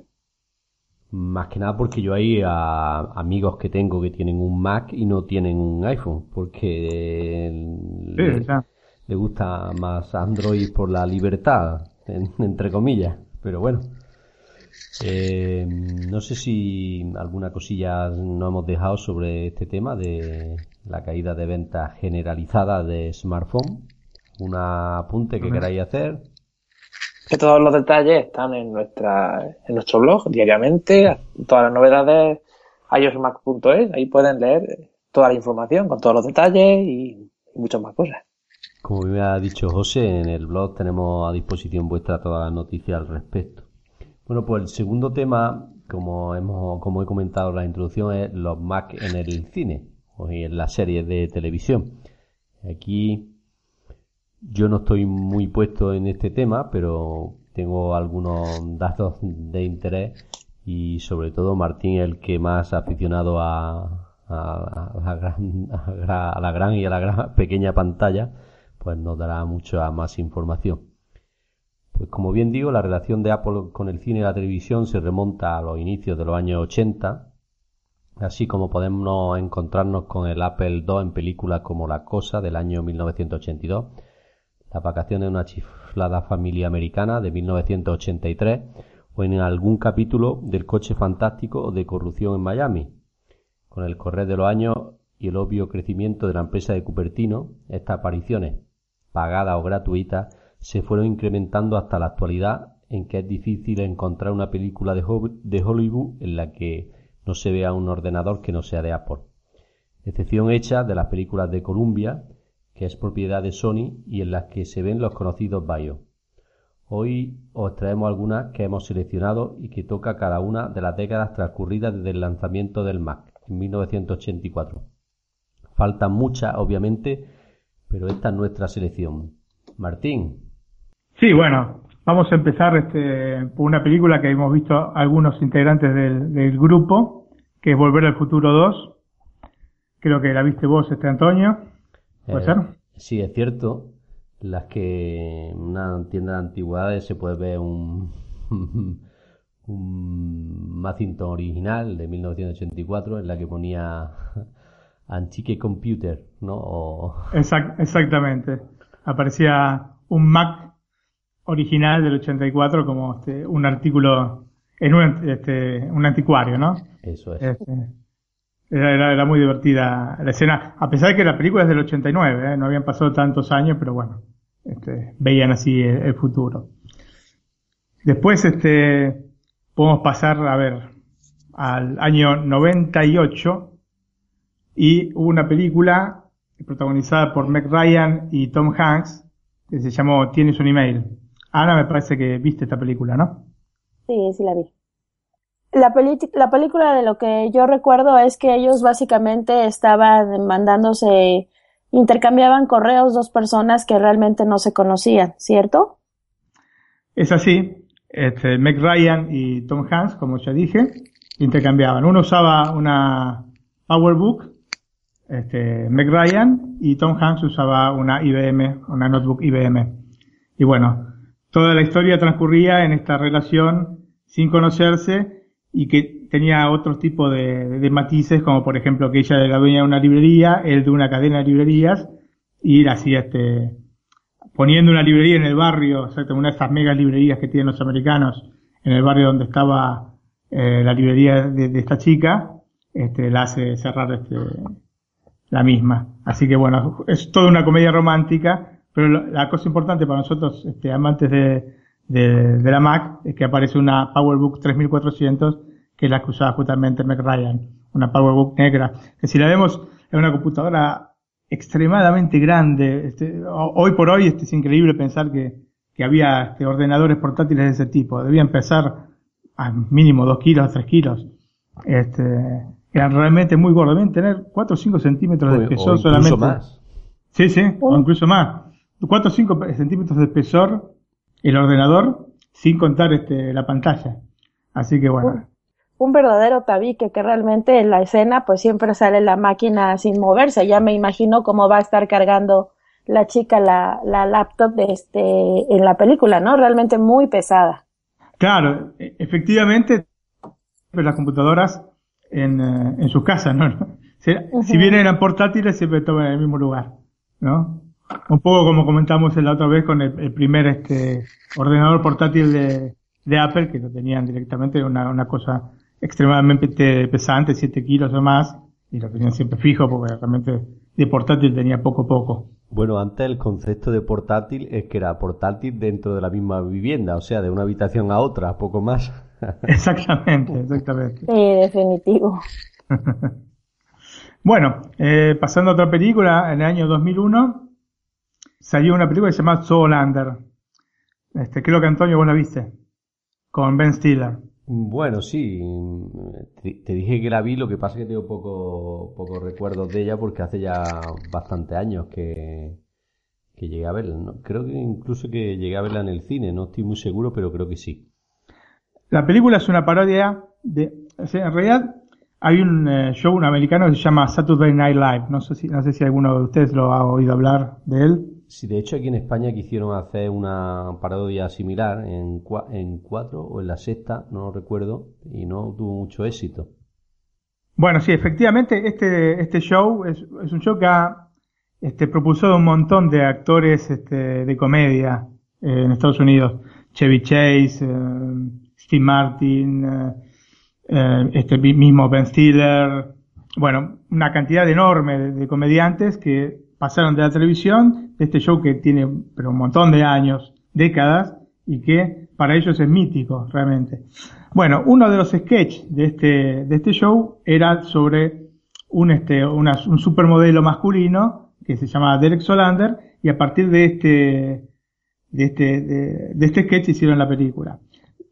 Más que nada porque yo hay a, amigos que tengo que tienen un Mac y no tienen un iPhone, porque sí, le gusta más Android por la libertad, entre comillas, pero bueno. Eh, no sé si alguna cosilla no hemos dejado sobre este tema de la caída de ventas generalizada de smartphone. ¿Un apunte que queráis hacer? Que todos los detalles están en nuestra en nuestro blog diariamente, todas las novedades iosmac.es, ahí pueden leer toda la información con todos los detalles y muchas más cosas. Como me ha dicho José, en el blog tenemos a disposición vuestra todas las noticias al respecto. Bueno, pues el segundo tema, como hemos, como he comentado en la introducción, es los Mac en el cine o en las series de televisión. Aquí yo no estoy muy puesto en este tema, pero tengo algunos datos de interés y sobre todo Martín el que más aficionado a, a, la gran, a, la gran y a la gran pequeña pantalla pues nos dará mucha más información. Pues como bien digo, la relación de Apple con el cine y la televisión se remonta a los inicios de los años 80, así como podemos encontrarnos con el Apple II en películas como La Cosa del año 1982, Las vacaciones de una chiflada familia americana de 1983 o en algún capítulo del coche fantástico de corrupción en Miami. Con el correr de los años y el obvio crecimiento de la empresa de Cupertino, estas apariciones pagada o gratuita, se fueron incrementando hasta la actualidad en que es difícil encontrar una película de Hollywood en la que no se vea un ordenador que no sea de Apple. Excepción hecha de las películas de Columbia, que es propiedad de Sony y en las que se ven los conocidos BIOS. Hoy os traemos algunas que hemos seleccionado y que toca cada una de las décadas transcurridas desde el lanzamiento del Mac en 1984. Faltan muchas, obviamente, pero esta es nuestra selección. Martín. Sí, bueno, vamos a empezar este, por una película que hemos visto algunos integrantes del, grupo, que es Volver al Futuro 2. Creo que la viste vos, este Antonio. ¿Puede eh, ser? Sí, es cierto. Las que en una tienda de antigüedades se puede ver un, un Macintosh original de 1984 en la que ponía Antique Computer, ¿no? exactamente. Aparecía un Mac original del 84 como este, un artículo en un, este, un anticuario, ¿no? Eso es. Este, era, era, muy divertida la escena, a pesar de que la película es del 89, ¿eh? no habían pasado tantos años, pero bueno, este, veían así el, el, futuro. Después, este, podemos pasar, a ver, al año 98, y hubo una película protagonizada por Meg Ryan y Tom Hanks que se llamó Tienes un email. Ana, me parece que viste esta película, ¿no? Sí, sí la vi. La, la película de lo que yo recuerdo es que ellos básicamente estaban mandándose, intercambiaban correos dos personas que realmente no se conocían, ¿cierto? Es así. Este, Meg Ryan y Tom Hanks, como ya dije, intercambiaban. Uno usaba una PowerBook este, Meg Ryan y Tom Hanks usaba una IBM, una notebook IBM. Y bueno, toda la historia transcurría en esta relación sin conocerse y que tenía otro tipo de, matices, como por ejemplo que ella era la dueña de una librería, él de una cadena de librerías, y así este, poniendo una librería en el barrio, o sea, una de estas mega librerías que tienen los americanos, en el barrio donde estaba eh, la librería de, esta chica, este, la hace cerrar este, la misma. Así que bueno, es toda una comedia romántica, pero la cosa importante para nosotros, este, amantes de, de, de la Mac es que aparece una PowerBook 3400 que es la que usaba justamente Mac Ryan, una PowerBook negra, que si la vemos es una computadora extremadamente grande. Este, hoy por hoy este, es increíble pensar que, que había este, ordenadores portátiles de ese tipo. Debían pesar a mínimo 2 kilos, 3 kilos. Este, eran realmente muy gordos. Deben tener 4 o 5 centímetros de espesor incluso solamente. más. Sí, sí, o incluso más. 4 o 5 centímetros de espesor el ordenador, sin contar este, la pantalla. Así que bueno. un verdadero tabique que realmente en la escena pues siempre sale la máquina sin moverse. Ya me imagino cómo va a estar cargando la chica la, la laptop de este en la película, ¿no? Realmente muy pesada. Claro, e- efectivamente, las computadoras en, eh, en sus casas, ¿no? Si, si bien eran portátiles, siempre estaban en el mismo lugar, ¿no? Un poco como comentamos la otra vez con el, el primer este ordenador portátil de, de Apple, que lo tenían directamente, una, una cosa extremadamente pesante, 7 kilos o más, y lo tenían siempre fijo, porque realmente de portátil tenía poco poco. Bueno, antes el concepto de portátil es que era portátil dentro de la misma vivienda, o sea, de una habitación a otra, poco más. Exactamente, exactamente. Sí, definitivo. Bueno, eh, pasando a otra película, en el año 2001 salió una película que se llama Zoolander. Este, creo que Antonio vos la viste, con Ben Stiller. Bueno, sí, te, te dije que la vi, lo que pasa es que tengo poco, pocos recuerdos de ella porque hace ya bastante años que, que llegué a verla. ¿no? Creo que incluso que llegué a verla en el cine, no estoy muy seguro, pero creo que sí. La película es una parodia de, o sea, en realidad hay un eh, show un americano que se llama Saturday Night Live. No sé si, no sé si alguno de ustedes lo ha oído hablar de él. Sí, de hecho aquí en España quisieron hacer una parodia similar en, cua- en cuatro o en la sexta, no lo recuerdo, y no tuvo mucho éxito. Bueno, sí, efectivamente, este, este show es, un show que ha este, propulsado un montón de actores este, de comedia eh, en Estados Unidos. Chevy Chase, eh, Steve Martin, eh, este mi- mismo Ben Stiller. Bueno, una cantidad enorme de comediantes que pasaron de la televisión, de este show que tiene pero un montón de años, décadas, y que para ellos es mítico, realmente. Bueno, uno de los sketches de este, de este show era sobre un, este, un supermodelo masculino que se llama Derek Solander y a partir de este, de este, de, de este sketch hicieron la película.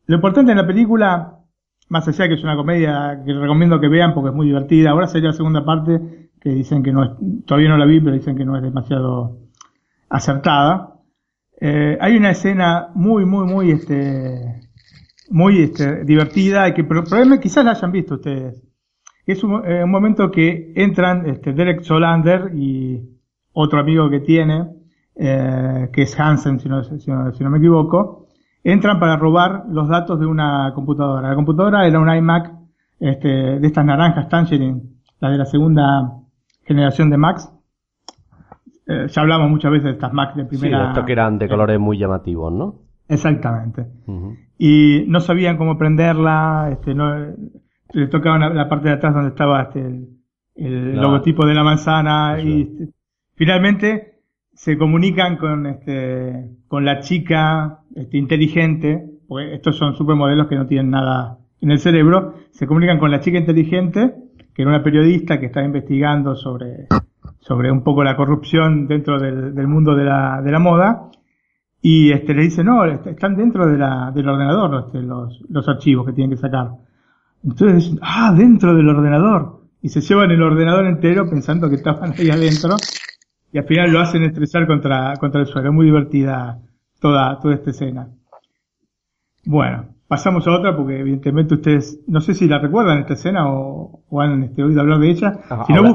Lo importante en la película, más allá de que es una comedia que recomiendo que vean porque es muy divertida, ahora sería la segunda parte que dicen que no es, todavía no la vi, pero dicen que no es demasiado acertada. Eh, hay una escena muy, muy, muy, este, muy este, divertida y que pro- probablemente quizás la hayan visto ustedes. Es un, eh, un momento que entran este, Derek Solander y otro amigo que tiene, eh, que es Hansen, si no, si, no, si no me equivoco, entran para robar los datos de una computadora. La computadora era una iMac este, de estas naranjas Tangerine, la de la segunda generación de Macs. Eh, ya hablamos muchas veces de estas Macs de Sí, primera. estos que eran de colores muy llamativos, ¿no? Exactamente. Ujú. Y no sabían cómo prenderla, este, no, le tocaban la, parte de atrás donde estaba este, el, el logotipo de la manzana y es. este, finalmente se comunican con este, con la chica este, inteligente, porque estos son supermodelos que no tienen nada en el cerebro, se comunican con la chica inteligente, que era una periodista que estaba investigando sobre, sobre un poco la corrupción dentro del, del mundo de la, de la moda, y este, le dice, no, est- están dentro de la, del ordenador este, los, los archivos que tienen que sacar. Entonces ah, dentro del ordenador. Y se llevan el ordenador entero pensando que estaban ahí adentro. Y al final lo hacen estresar contra, contra el suelo. Es muy divertida toda, toda esta escena. Bueno, pasamos a otra porque evidentemente ustedes, no sé si la recuerdan esta escena o, o han este, oído hablar de ella. Ajá, si no, ahora-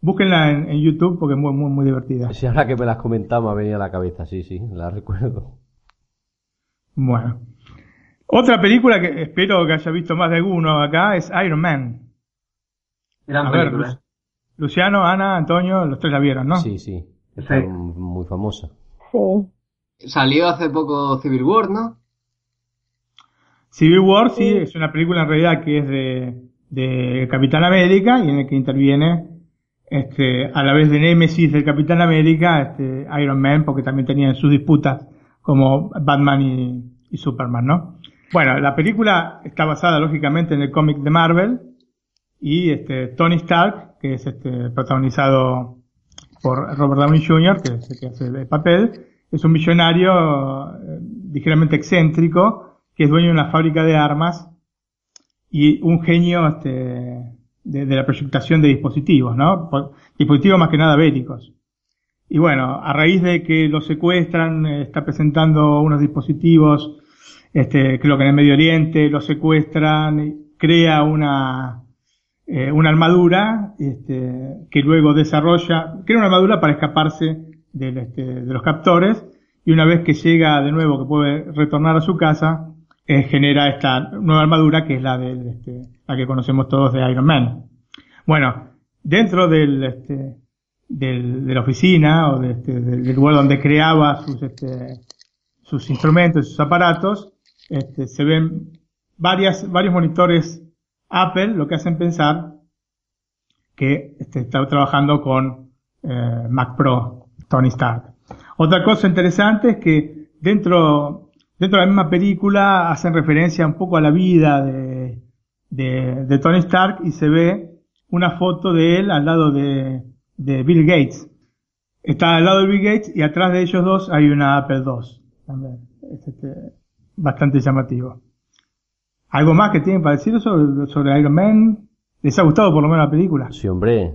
búsquenla, en, en YouTube porque es muy, muy, muy divertida. Si ahora que me las comentaba me ha venido a la cabeza, sí, sí, la recuerdo. Bueno. Otra película que espero que haya visto más de alguno acá es Iron Man. Gran A película. Lu- Luciano, Ana, Antonio, los tres la vieron, ¿no? Sí, sí, está Sí. muy famosa. Sí. Salió hace poco Civil War, ¿no? Civil War sí es una película en realidad que es de, de Capitán América y en el que interviene este, a la vez de Némesis del Capitán América, este, Iron Man, porque también tenían sus disputas como Batman y, Superman, ¿no? Bueno, la película está basada lógicamente en el cómic de Marvel y este Tony Stark, que es este protagonizado por Robert Downey Jr., que es el que hace el papel, es un millonario eh, ligeramente excéntrico que es dueño de una fábrica de armas y un genio este, de, la proyectación de dispositivos, ¿no? Po- Dispositivos más que nada bélicos. Y bueno, a raíz de que lo secuestran, eh, está presentando unos dispositivos, este, creo que en el Medio Oriente, lo secuestran, crea una, eh, una armadura, este, que luego desarrolla, crea una armadura para escaparse este, de los captores, y una vez que llega de nuevo, que puede retornar a su casa, eh, genera esta nueva armadura que es la de, este, la que conocemos todos de Iron Man. Bueno, dentro del, este, del, de la oficina o este, del, del lugar donde creaba sus, este, sus instrumentos, sus aparatos, este, se ven varias, varios monitores Apple, lo que hacen pensar que este, está trabajando con eh, Mac Pro, Tony Stark. Otra cosa interesante es que dentro, dentro de la misma película hacen referencia un poco a la vida de, de, de Tony Stark y se ve una foto de él al lado de, de Bill Gates. Está al lado de Bill Gates y atrás de ellos dos hay una Apple II. También. Es este, bastante llamativo. ¿Algo más que tienen para decir sobre, sobre Iron Man? ¿Les ha gustado por lo menos la película? Sí, hombre.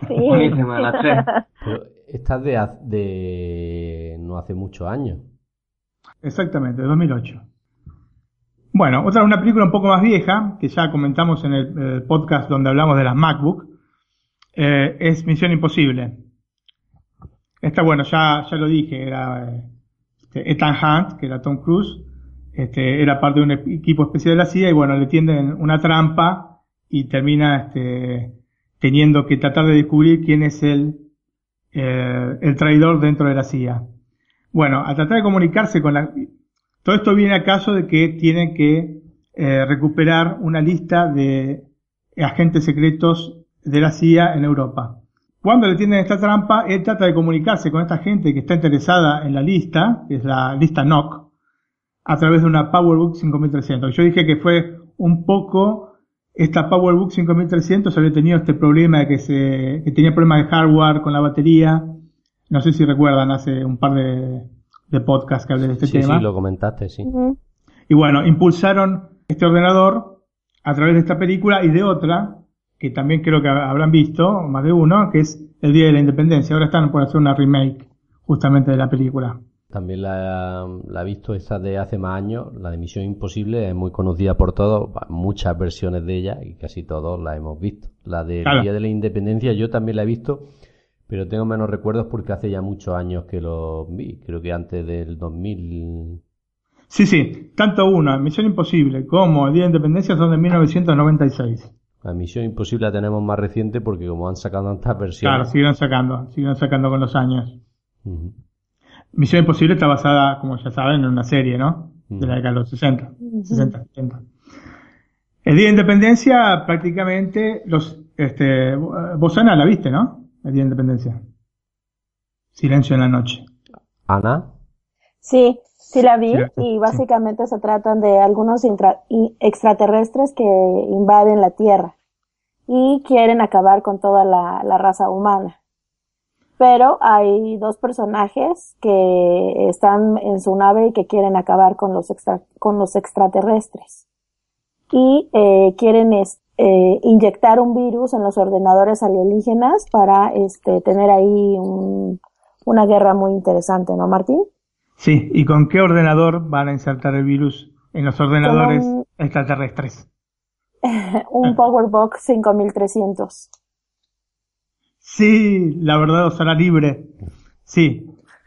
Sí. Buenísima, las tres. Pero esta es de, haz- de no hace muchos años. Exactamente, de 2008. Bueno, otra una película un poco más vieja, que ya comentamos en el, el podcast donde hablamos de las MacBook, eh, es Misión Imposible. Esta, bueno, ya, ya lo dije, era eh, este, Ethan Hunt, que era Tom Cruise, este, era parte de un equipo especial de la CIA y bueno, le tienden una trampa y termina este, teniendo que tratar de descubrir quién es el, eh, el traidor dentro de la CIA. Bueno, a tratar de comunicarse con la... Todo esto viene a caso de que tienen que eh, recuperar una lista de agentes secretos de la CIA en Europa. Cuando le tienden esta trampa, él trata de comunicarse con esta gente que está interesada en la lista, que es la lista NOC, a través de una PowerBook 5300. Yo dije que fue un poco, esta PowerBook 5300 había tenido este problema de que se, que tenía problemas de hardware con la batería. No sé si recuerdan hace un par de, de podcasts que hablé de este sí, tema. sí, lo comentaste, sí. Y bueno, impulsaron este ordenador a través de esta película y de otra, que también creo que habrán visto, más de uno, que es El Día de la Independencia. Ahora están por hacer una remake justamente de la película. También la, la he visto esa de hace más años, la de Misión Imposible, es muy conocida por todos, muchas versiones de ella y casi todos la hemos visto. La del Claro. Día de la Independencia yo también la he visto, pero tengo menos recuerdos porque hace ya muchos años que lo vi, creo que antes del 2000. Sí, sí, tanto una, Misión Imposible, como El Día de Independencia son de 1996. La Misión Imposible la tenemos más reciente porque como han sacado tantas Claro, versiones. siguieron sacando, siguieron sacando con los años. Misión Imposible está basada, como ya saben, en una serie, ¿no? De la década de los 60, 60, 70. El Día de Independencia, prácticamente, los, este, vos Ana la viste, ¿no? El Día de Independencia. Silencio en la noche. Ana, Sí, sí la vi Sí, y básicamente se tratan de algunos intra- extraterrestres que invaden la Tierra y quieren acabar con toda la, la raza humana. Pero hay dos personajes que están en su nave y que quieren acabar con los, extra- con los extraterrestres. Y eh, quieren es- eh, inyectar un virus en los ordenadores alienígenas para este, tener ahí un- una guerra muy interesante, ¿no, Martín? Sí, ¿y con qué ordenador van a insertar el virus en los ordenadores un- extraterrestres? un PowerBook 5300. Sí, la verdad os hará libre. Sí.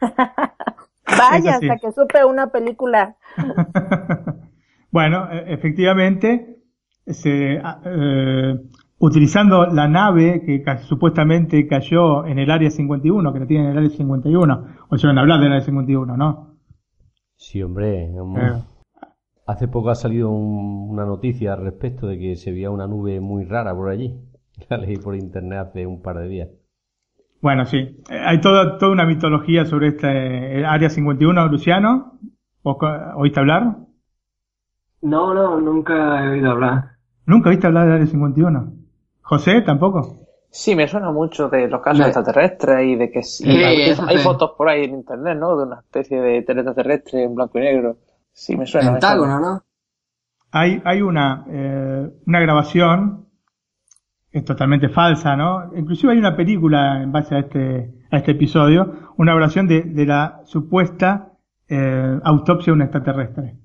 Vaya, sí. hasta que supe una película. bueno, e- efectivamente, se, a- eh, utilizando la nave que ca- supuestamente cayó en el área 51, que la tiene en el área 51, o se van a hablar del área 51, ¿no? sí, hombre. Eh, Hace poco ha salido un- una noticia al respecto de que se veía una nube muy rara por allí. La leí por internet hace un par de días. bueno, sí. Eh, Hay toda, toda una mitología sobre este eh, área 51, Luciano. ¿Vos ¿Oíste hablar? No, no, nunca he oído hablar. ¿Nunca oíste hablar del Área 51? ¿José tampoco? Sí, me suena mucho de los casos extraterrestres y de que sí, Sí, hay, fotos por ahí en internet, ¿no? De una especie de extraterrestre en blanco y negro. Sí, me suena. Pentágono. ¿no? Hay, hay una, eh, una grabación, es totalmente falsa, ¿no? Inclusive hay una película en base a este, a este episodio, una grabación de, de la supuesta eh, autopsia de un extraterrestre.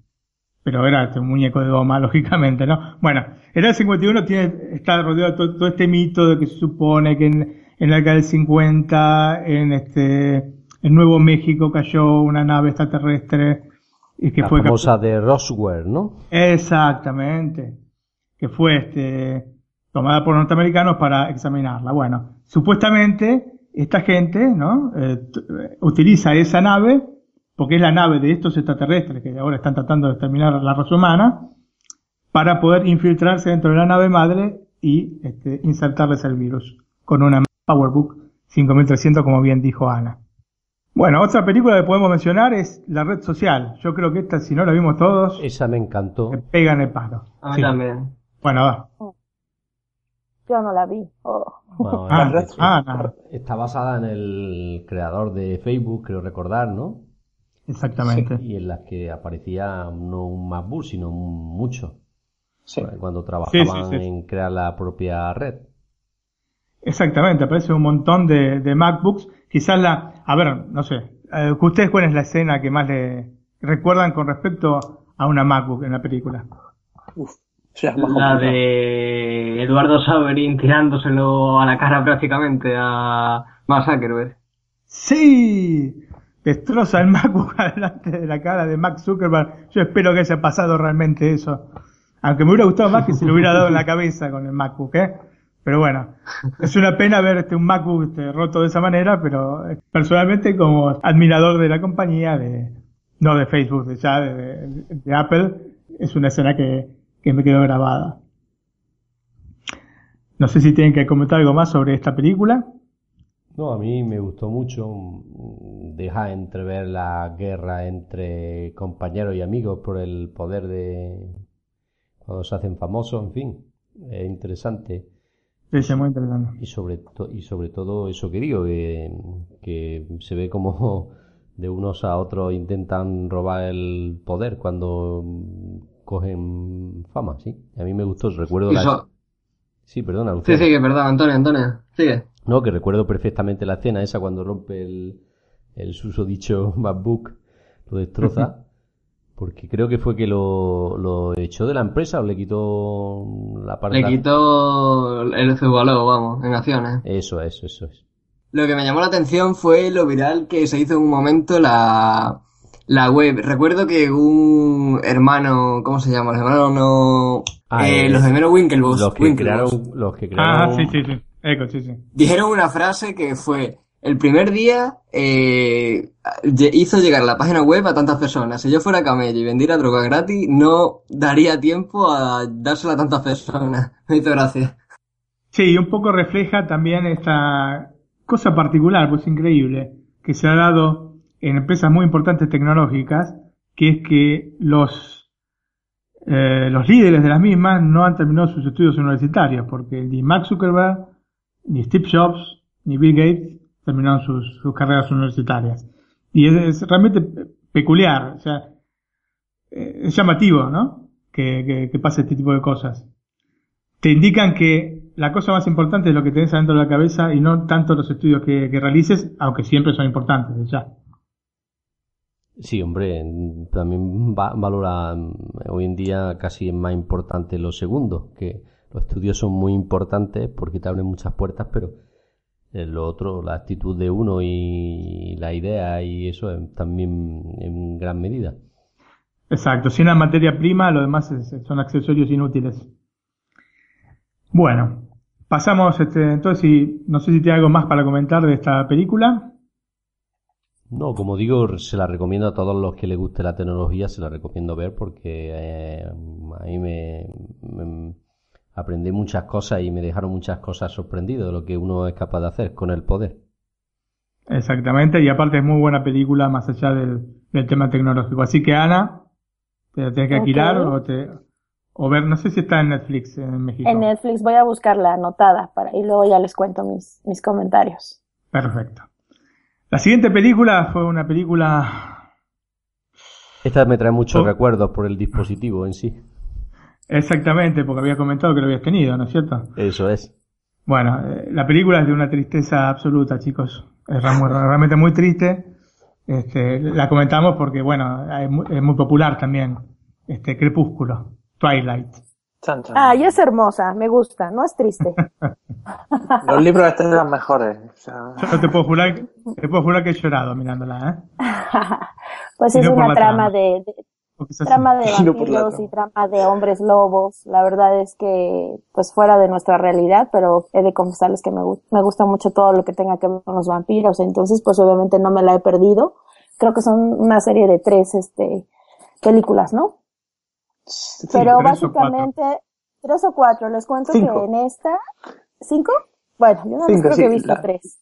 Pero era este, un muñeco de goma, lógicamente, ¿no? Bueno, el Área 51 tiene, está rodeado de todo, todo este mito de que se supone que en, en la década del 50, en este, en Nuevo México cayó una nave extraterrestre y que la fue famosa de Roswell, ¿no? Exactamente. Que fue este, tomada por norteamericanos para examinarla. Bueno, supuestamente esta gente, ¿no? Eh, utiliza esa nave, porque es la nave de estos extraterrestres que ahora están tratando de exterminar la raza humana, para poder infiltrarse dentro de la nave madre y este, insertarles el virus con una PowerBook 5300, como bien dijo Ana. Bueno, otra película que podemos mencionar es La Red Social. Yo creo que esta, si no la vimos todos, Esa me encantó. me pegan el palo. A mí Sí. también. Bueno, va. Yo no la vi. Oh. Bueno, Ah, ah, no. está basada en el creador de Facebook, creo recordar, ¿no? Exactamente. Y en las que aparecía no un MacBook, sino un mucho. Sí. Cuando trabajaban Sí, sí, sí. en crear la propia red. Exactamente, aparece un montón de, de MacBooks. Quizás la, a ver, no sé, eh, ¿ustedes cuál es la escena que más le recuerdan con respecto a una MacBook en la película? Más La complicado. de Eduardo Saverin tirándoselo a la cara prácticamente a Mark Zuckerberg. Sí, destroza el MacBook delante de la cara de Mark Zuckerberg. Yo espero que haya pasado realmente eso. Aunque me hubiera gustado más que se lo hubiera dado en la cabeza con el MacBook, ¿eh? Pero bueno, es una pena ver este, un MacBook este, roto de esa manera, pero eh, personalmente como admirador de la compañía, de, no de Facebook, de, ya de- de Apple, es una escena que, que me quedó grabada. No sé si tienen que comentar algo más sobre esta película. No, a mí me gustó mucho. mm, Deja entrever la guerra entre compañeros y amigos por el poder de cuando se hacen famosos, en fin. Es interesante. Sí, sí, muy interesante. Y sobre, to- y sobre todo eso que digo, que, que se ve como de unos a otros intentan robar el poder cuando mm, cogen fama, ¿sí? A mí me gustó, recuerdo la... Sí, perdona, Sí, Luciano. sigue, perdón, Antonio, Antonio. Sigue. No, que recuerdo perfectamente la escena esa cuando rompe el, el susodicho MacBook, lo destroza, porque creo que fue que lo, lo echó de la empresa o le quitó la parte... Le quitó el valor, vamos, en acciones. Eso, eso, eso es. Lo que me llamó la atención fue lo viral que se hizo en un momento la, la web. Recuerdo que un hermano, ¿cómo se llama? Los hermanos no... Ah, eh, los hermanos Winklevoss. Los que Winklevoss. crearon, los que crearon... Ah, sí, sí, sí. Eco, sí, sí. Dijeron una frase que fue... El primer día eh, hizo llegar la página web a tantas personas. Si yo fuera camello y vendiera droga gratis, no daría tiempo a dársela a tantas personas. Me hizo gracia. Sí, y un poco refleja también esta cosa particular, pues increíble, que se ha dado en empresas muy importantes tecnológicas, que es que los, eh, los líderes de las mismas no han terminado sus estudios universitarios, porque ni Mark Zuckerberg, ni Steve Jobs, ni Bill Gates terminaron sus, sus carreras universitarias. Y es, realmente peculiar, o sea, eh, es llamativo, ¿no? Que, que, pase este tipo de cosas te indican que la cosa más importante es lo que tenés adentro de la cabeza y no tanto los estudios que, que realices, aunque siempre son importantes, ya. Sí, hombre, también va- valora, mm, hoy en día casi es más importante lo segundo, que los estudios son muy importantes porque te abren muchas puertas, pero eh, lo otro, la actitud de uno y la idea y eso es también en gran medida. Exacto, sin la materia prima, lo demás es- son accesorios inútiles. Bueno, pasamos, este, entonces, si, no sé si tiene algo más para comentar de esta película. No, como digo, se la recomiendo a todos los que les guste la tecnología, se la recomiendo ver porque eh, a mí me, me- aprendí muchas cosas y me dejaron muchas cosas sorprendido de lo que uno es capaz de hacer con el poder. Exactamente, y aparte es muy buena película más allá del, del tema tecnológico. Así que Ana, te la tienes que alquilar o te o ver, no sé si está en Netflix en México. En Netflix voy a buscarla anotada para, y luego ya les cuento mis, mis comentarios. Perfecto. La siguiente película fue una película Esta me trae muchos Oh. recuerdos por el dispositivo en sí. Exactamente porque había comentado que lo habías tenido, ¿no es cierto? Eso es. Bueno, eh, la película es de una tristeza absoluta, chicos. Es realmente muy triste. Este, la comentamos porque, bueno, es muy, es muy popular también. Este, Crepúsculo, Twilight. Chan, chan. Ah, y es hermosa, me gusta, no es triste. Los libros estos eran mejores. O sea, Yo te puedo jurar, te puedo jurar que he llorado mirándola, ¿eh? pues es no una trama trama. de. Trama de vampiros y trama de hombres lobos. La verdad es que, pues fuera de nuestra realidad, pero he de confesarles que me, me gusta mucho todo lo que tenga que ver con los vampiros. Entonces, pues obviamente no me la he perdido. Creo que son una serie de tres, este, películas, ¿no? Sí, Pero tres o cuatro. básicamente, tres o cuatro. Les cuento Cinco. que en esta, ¿cinco? Bueno, yo no creo que he visto la- tres.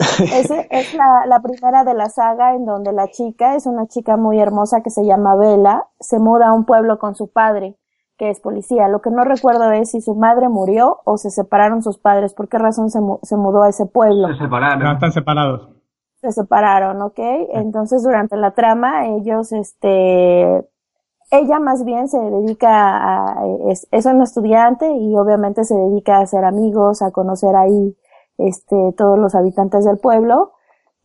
Es, es la, la primera de la saga en donde la chica es una chica muy hermosa que se llama Bella, se muda a un pueblo con su padre, que es policía. Lo que no recuerdo es si su madre murió o se separaron sus padres, por qué razón se, mu- se mudó a ese pueblo Se separaron. No, están separados. se separaron, ¿ok? Entonces durante la trama ellos, este, ella más bien se dedica a, es, es una estudiante y obviamente se dedica a hacer amigos, a conocer ahí, este, todos los habitantes del pueblo.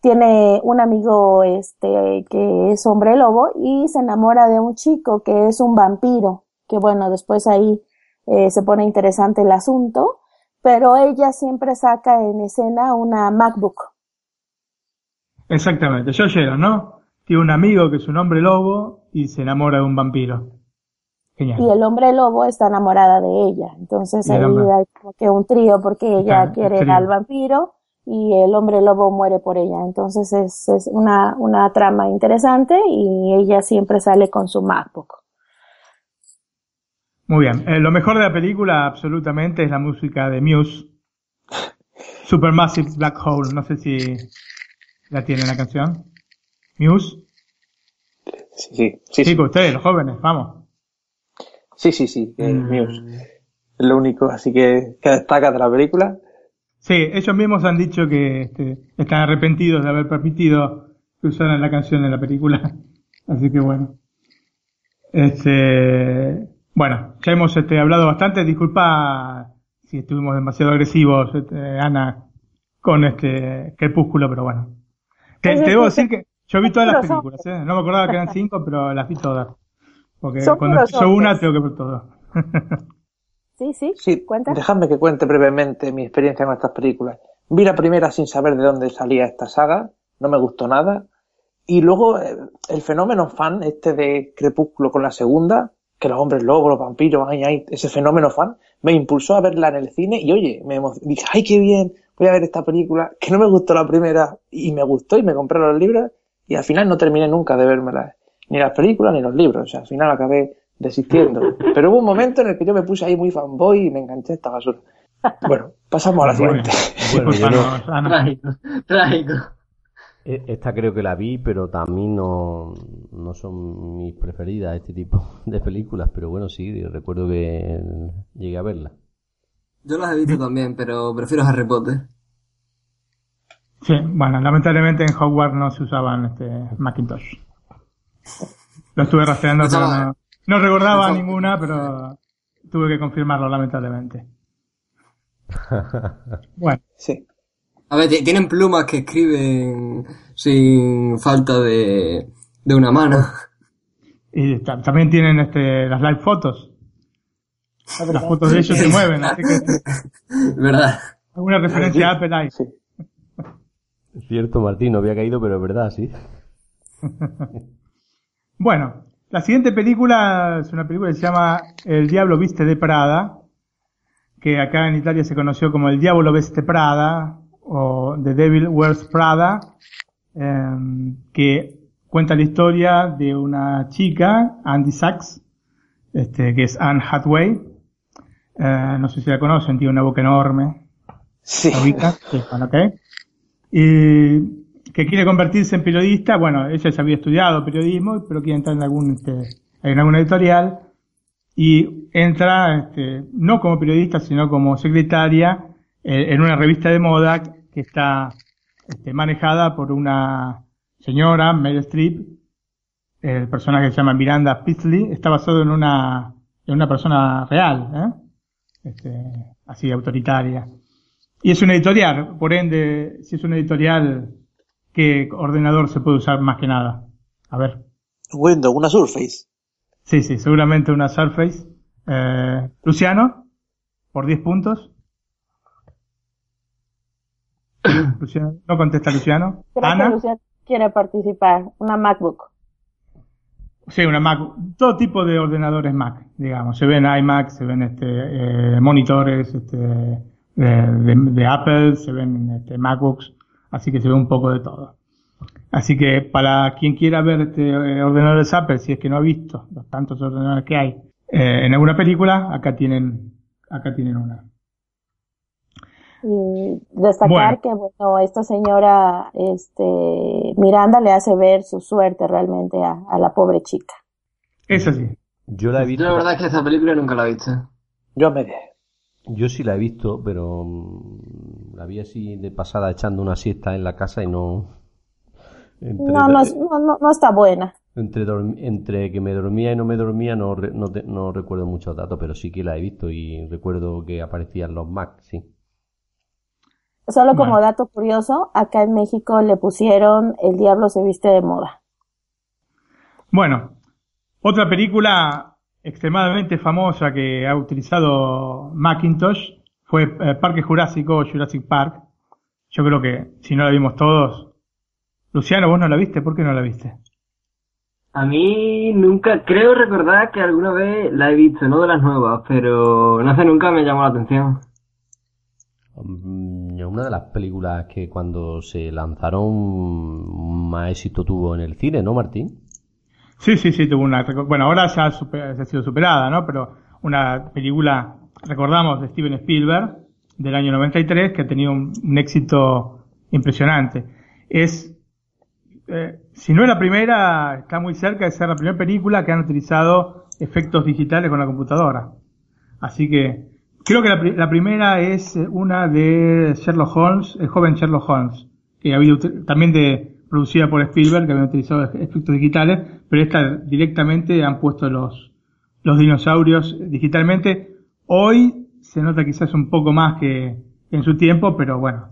Tiene un amigo, este, que es hombre lobo y se enamora de un chico que es un vampiro, que bueno, después ahí eh, se pone interesante el asunto, pero ella siempre saca en escena una MacBook. Exactamente, yo llego, ¿no? Tiene un amigo que es un hombre lobo y se enamora de un vampiro. Genial. y el hombre lobo está enamorada de ella. Entonces ahí hay como que un trío porque ella Está- quiere al vampiro y el hombre lobo muere por ella. Entonces es, es una, una trama interesante y ella siempre sale con su MacBook. Muy bien. Eh, lo mejor de la película, absolutamente, es la música de Muse. Supermassive Black Hole. No sé si la tienen la canción. Muse. sí, sí, sí, sí, Chicos, ustedes, los jóvenes, vamos. Sí, sí, sí, es Mm. Muse. Es lo único así que, que destaca de la película. Sí, ellos mismos han dicho que este, están arrepentidos de haber permitido que usaran la canción en la película. Así que bueno. Este, bueno, ya hemos este, hablado bastante. Disculpa si estuvimos demasiado agresivos, este, Ana, con este Crepúsculo, pero bueno. Te, te debo decir que yo vi todas las películas, ¿eh? No me acordaba que eran cinco, pero las vi todas. Porque Son cuando puros empiezo una tengo que ver todo. Sí, sí, Sí, cuenta. dejadme que cuente brevemente mi experiencia con estas películas. Vi la primera sin saber de dónde salía esta saga, no me gustó nada. Y luego eh, el fenómeno fan, este de Crepúsculo con la segunda, que los hombres lobos, los vampiros, ay, ay, ese fenómeno fan, me impulsó a verla en el cine y oye, me emo- dije, ay, qué bien, voy a ver esta película, que no me gustó la primera y me gustó y me compré los libros y al final no terminé nunca de verme ni las películas ni los libros, o sea, al final acabé desistiendo. Pero hubo un momento en el que yo me puse ahí muy fanboy y me enganché a esta basura. Bueno, pasamos a la siguiente. Bueno, no-. Trágico, trágico. E- Esta creo que la vi, pero también no, no son mis preferidas este tipo de películas, pero bueno, sí, recuerdo que llegué a verla. Yo las he visto también, pero prefiero Harry Potter. Sí, bueno, lamentablemente en Hogwarts no se usaban este Macintosh. Lo estuve rastreando, pero no, no recordaba ninguna, pero tuve que confirmarlo, lamentablemente. Bueno, Sí. A ver, ti- tienen plumas que escriben sin falta de, de una mano. y ta- también tienen este, las live fotos. Las fotos de ellos se mueven, así que ¿Verdad? alguna referencia a Apple hay. Sí. Cierto, Martín, no había caído, pero es verdad, sí. Bueno, la siguiente película es una película que se llama El Diablo Viste de Prada, que acá en Italia se conoció como El Diablo Veste Prada o The Devil Wears Prada, em, que cuenta la historia de una chica, Andy Sachs, este, que es Anne Hathaway. Eh, no sé si la conocen, tiene una boca enorme. Sí. ¿La? Sí, bueno, ok. y que quiere convertirse en periodista. Bueno, ella ya había estudiado periodismo, pero quiere entrar en algún, este, en alguna editorial y entra, este, no como periodista, sino como secretaria eh, en una revista de moda que está este, manejada por una señora, Meryl Streep, el personaje se llama Miranda Pitley, está basado en una, en una persona real, ¿eh? este, así autoritaria. Y es una editorial, por ende, si es una editorial, ¿qué ordenador se puede usar más que nada? A ver. Windows, una Surface. Sí, sí, seguramente una Surface. Eh, Luciano, por 10 puntos. Luciano, no contesta Luciano. Creo Ana. que Luciano quiere participar. Una MacBook. Sí, una Mac, todo tipo de ordenadores Mac, digamos. Se ven iMac, se ven este, eh, monitores este, de, de- de Apple, se ven este, MacBooks, así que se ve un poco de todo. Así que para quien quiera ver este eh, ordenadores Apple, si es que no ha visto los tantos ordenadores que hay eh, en alguna película, acá tienen, acá tienen una. Y destacar Bueno. que, bueno, esta señora, este, Miranda le hace ver su suerte realmente a, a la pobre chica. Es así. Yo la he visto. la verdad es que esta película nunca la he visto. Yo me dejé. Yo sí la he visto, pero mm, la vi así de pasada echando una siesta en la casa y no. Entre, No, no, es- no, no, no está buena. entre, que me dormía y no me dormía no, re- no, te- no recuerdo muchos datos, pero sí que la he visto y recuerdo que aparecían los Mac, sí. Solo como Bueno. dato curioso, acá en México le pusieron El diablo se viste de moda. Bueno, otra película extremadamente famosa que ha utilizado Macintosh fue eh, Parque Jurásico o Jurassic Park. Yo creo que si no la vimos todos. Luciano, ¿vos no la viste? ¿Por qué no la viste? A mí nunca, creo recordar que alguna vez la he visto, no de las nuevas, pero no sé, nunca me llamó la atención. Mm, Una de las películas que cuando se lanzaron más éxito tuvo en el cine, ¿no, Martín? Sí, sí, sí, tuvo una... Bueno, ahora ya, super- ha sido superada, ¿no? Pero una película, recordamos, de Steven Spielberg, del año 93, que ha tenido un, éxito impresionante. Es, eh, si no es la primera, está muy cerca de ser la primera película que han utilizado efectos digitales con la computadora. Así que creo que la, pri- la primera es eh, una de Sherlock Holmes, el joven Sherlock Holmes, que ha habido también de producida por Spielberg, que habían utilizado efectos digitales, pero esta directamente han puesto los, los dinosaurios digitalmente. Hoy se nota quizás un poco más que en su tiempo, pero bueno.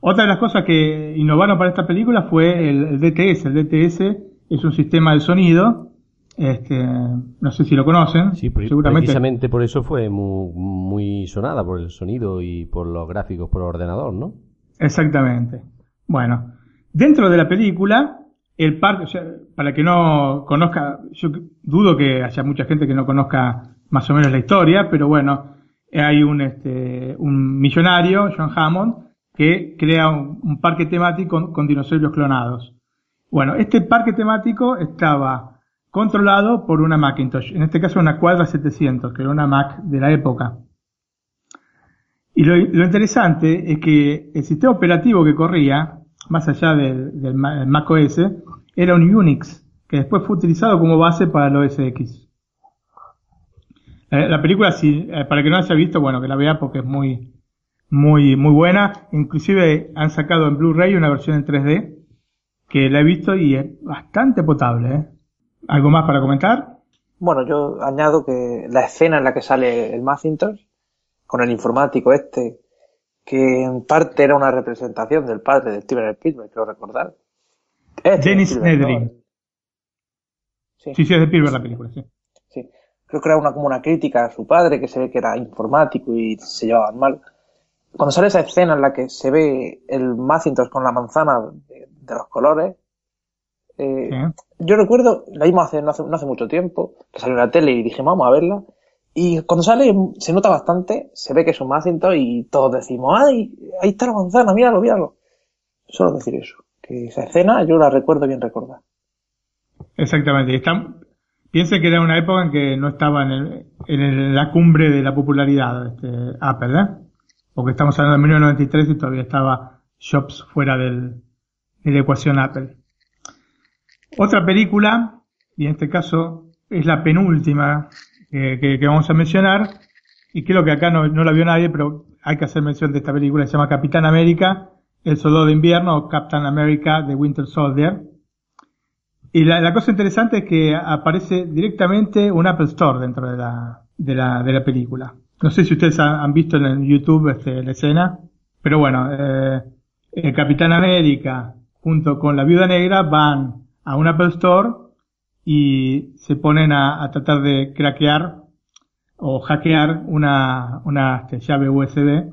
Otra de las cosas que innovaron para esta película fue el, el DTS. El DTS es un sistema de sonido, este, no sé si lo conocen, Sí, seguramente. precisamente por eso fue muy, muy sonada, por el sonido y por los gráficos por ordenador, ¿no? Exactamente. Bueno, dentro de la película, el parque, o sea, para que no conozca, yo dudo que haya mucha gente que no conozca más o menos la historia, pero bueno, hay un, este, un millonario, John Hammond, que crea un, parque temático con, dinosaurios clonados. Bueno, este parque temático estaba controlado por una Macintosh, en este caso una Quadra 700, que era una Mac de la época. Y lo interesante es que el sistema operativo que corría, más allá del, del Ma- del Mac OS, era un Unix, que después fue utilizado como base para el OS X. La película, si, eh, para que no la haya visto, bueno, que la vea porque es muy, muy, muy buena. Inclusive han sacado en Blu-ray una versión en 3D, que la he visto y es bastante potable. ¿eh? ¿Algo más para comentar? Bueno, yo añado que la escena en la que sale el Macintosh, con el informático este, que en parte era una representación del padre de Steven Spielberg, creo recordar. Es Steven Dennis. Nedry. Sí, Sí, sí, es de Spielberg la película, sí. sí. Creo que era una, como una crítica a su padre, que se ve que era informático y se llevaban mal. Cuando sale esa escena en la que se ve el Macintosh con la manzana de, de los colores, eh, Sí. yo recuerdo, la vimos hace, no, hace, no hace mucho tiempo, que salió en la tele y dije, vamos a verla. Y cuando sale se nota bastante, se ve que es un Macintosh y todos decimos, ¡ay! Ahí está la manzana, míralo, míralo. Solo decir eso, que esa escena yo la recuerdo bien recordada. Exactamente. Y está- piense que era una época en que no estaba en, la cumbre de la popularidad este, Apple, ¿eh? Porque estamos hablando de 1993 y todavía estaba shops fuera del, de la ecuación Apple. Otra película, y en este caso es la penúltima que, que- que vamos a mencionar, y creo que acá no, no la vio nadie, pero hay que hacer mención de esta película, se llama Capitán América, El Soldado de Invierno, o Captain America, The Winter Soldier. Y la, la cosa interesante es que aparece directamente un Apple Store dentro de la, de la, de la película. No sé si ustedes han, visto en YouTube este, la escena, pero bueno, eh, el Capitán América junto con la Viuda Negra van a un Apple Store y se ponen a, a tratar de craquear o hackear una, una este, llave USB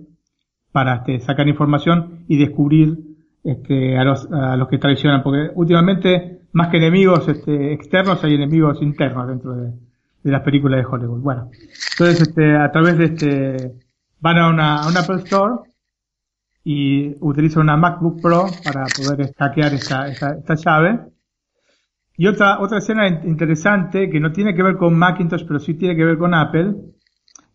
para este, sacar información y descubrir este, a, los, a los que traicionan, porque últimamente más que enemigos este, externos hay enemigos internos dentro de, de las películas de Hollywood. Bueno, entonces este, a través de este van a una, a un Apple Store y utilizan una MacBook Pro para poder hackear esta, esta, esta llave. Y otra, otra escena in- interesante que no tiene que ver con Macintosh, pero sí tiene que ver con Apple,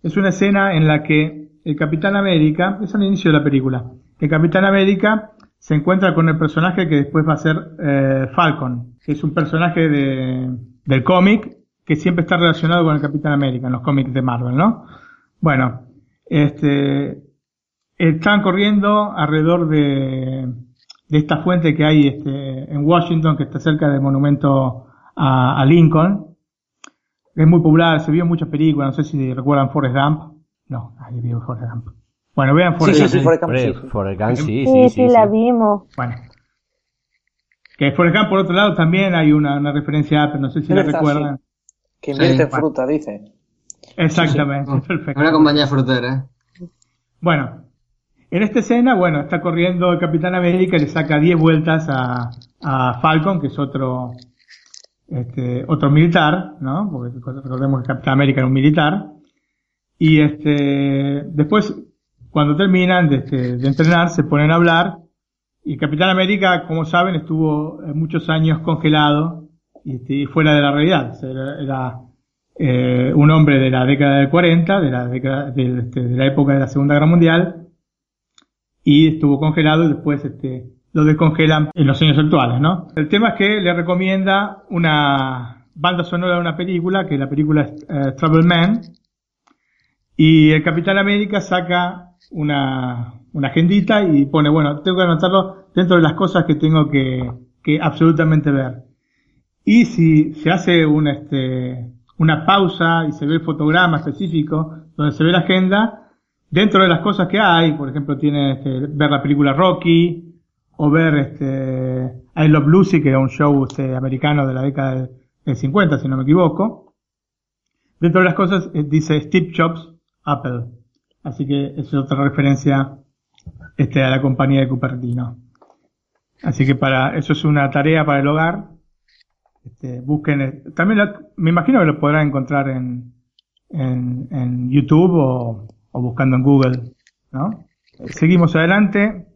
es una escena en la que el Capitán América, es al inicio de la película, el Capitán América se encuentra con el personaje que después va a ser eh, Falcon, que es un personaje de, del cómic que siempre está relacionado con el Capitán América en los cómics de Marvel, ¿no? Bueno, este, están corriendo alrededor de, de esta fuente que hay este, en Washington, que está cerca del monumento a, a Lincoln. Es muy popular, se vio en muchas películas, no sé si recuerdan Forrest Gump. No, nadie vio Forrest Gump. Bueno, vean Forrest sí, Gump. sí, Forrest Gump, Hombre, sí, sí. Forrest Gump, sí, Sí, sí, sí, sí. la vimos. Bueno. Que Forrest Gump, por otro lado, también hay una, una referencia a Apple, no sé si la recuerdan. Que invierte Sí. fruta, dice. Exactamente, perfecto. Una compañía frutera. Bueno, en esta escena, bueno, está corriendo el Capitán América y le saca 10 vueltas a, a Falcon, que es otro, este, otro militar, ¿no? Porque recordemos que Capitán América era un militar. Y este, después, cuando terminan de, este, de entrenar, se ponen a hablar. Y Capitán América, como saben, estuvo eh, muchos años congelado y, este, y fuera de la realidad. O sea, Era, era, eh, un hombre de la década del 40, de la, década, de, este, de la época de la Segunda Guerra Mundial, y estuvo congelado y después este, lo descongelan en los años actuales, ¿no? El tema es que le recomienda una banda sonora de una película, que la película es eh, Trouble Man, y el Capitán América saca una, una agendita y pone, bueno, tengo que anotarlo dentro de las cosas que tengo que, que absolutamente ver. Y si se hace una, este, una pausa y se ve el fotograma específico donde se ve la agenda, dentro de las cosas que hay, por ejemplo, tiene este, ver la película Rocky o ver este, I Love Lucy, que era un show este, americano de la década del, del 50, si no me equivoco. Dentro de las cosas eh, dice Steve Jobs, Apple. Así que es otra referencia este, a la compañía de Cupertino. Así que para eso es una tarea para el hogar. Este, busquen, eh, también la- me imagino que lo podrán encontrar en, en, en YouTube o, o buscando en Google, ¿no? Seguimos adelante.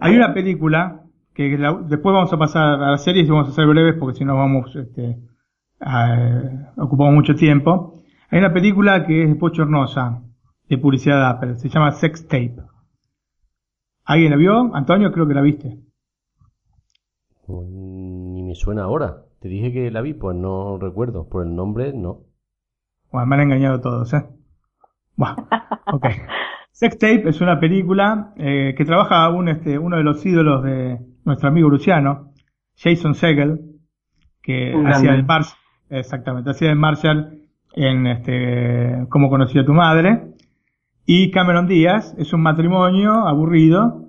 Hay una película que la- después vamos a pasar a las series y vamos a ser breves porque si no vamos, este, a- ocupamos mucho tiempo. Hay una película que es bochornosa de publicidad de Apple, se llama Sex Tape. ¿Alguien la vio? Antonio, creo que la viste. Ni me suena ahora. Te dije que la vi, pues no recuerdo. Por el nombre, no. Bueno, me han engañado todos, ¿eh? Buah, ok. Sex Tape es una película eh, que trabaja un, este, uno de los ídolos de nuestro amigo Luciano, Jason Segel, que Un hacía grande. de Marshall, exactamente, hacía de Marshall en este, Cómo conocí a tu madre. Y Cameron Díaz es un matrimonio aburrido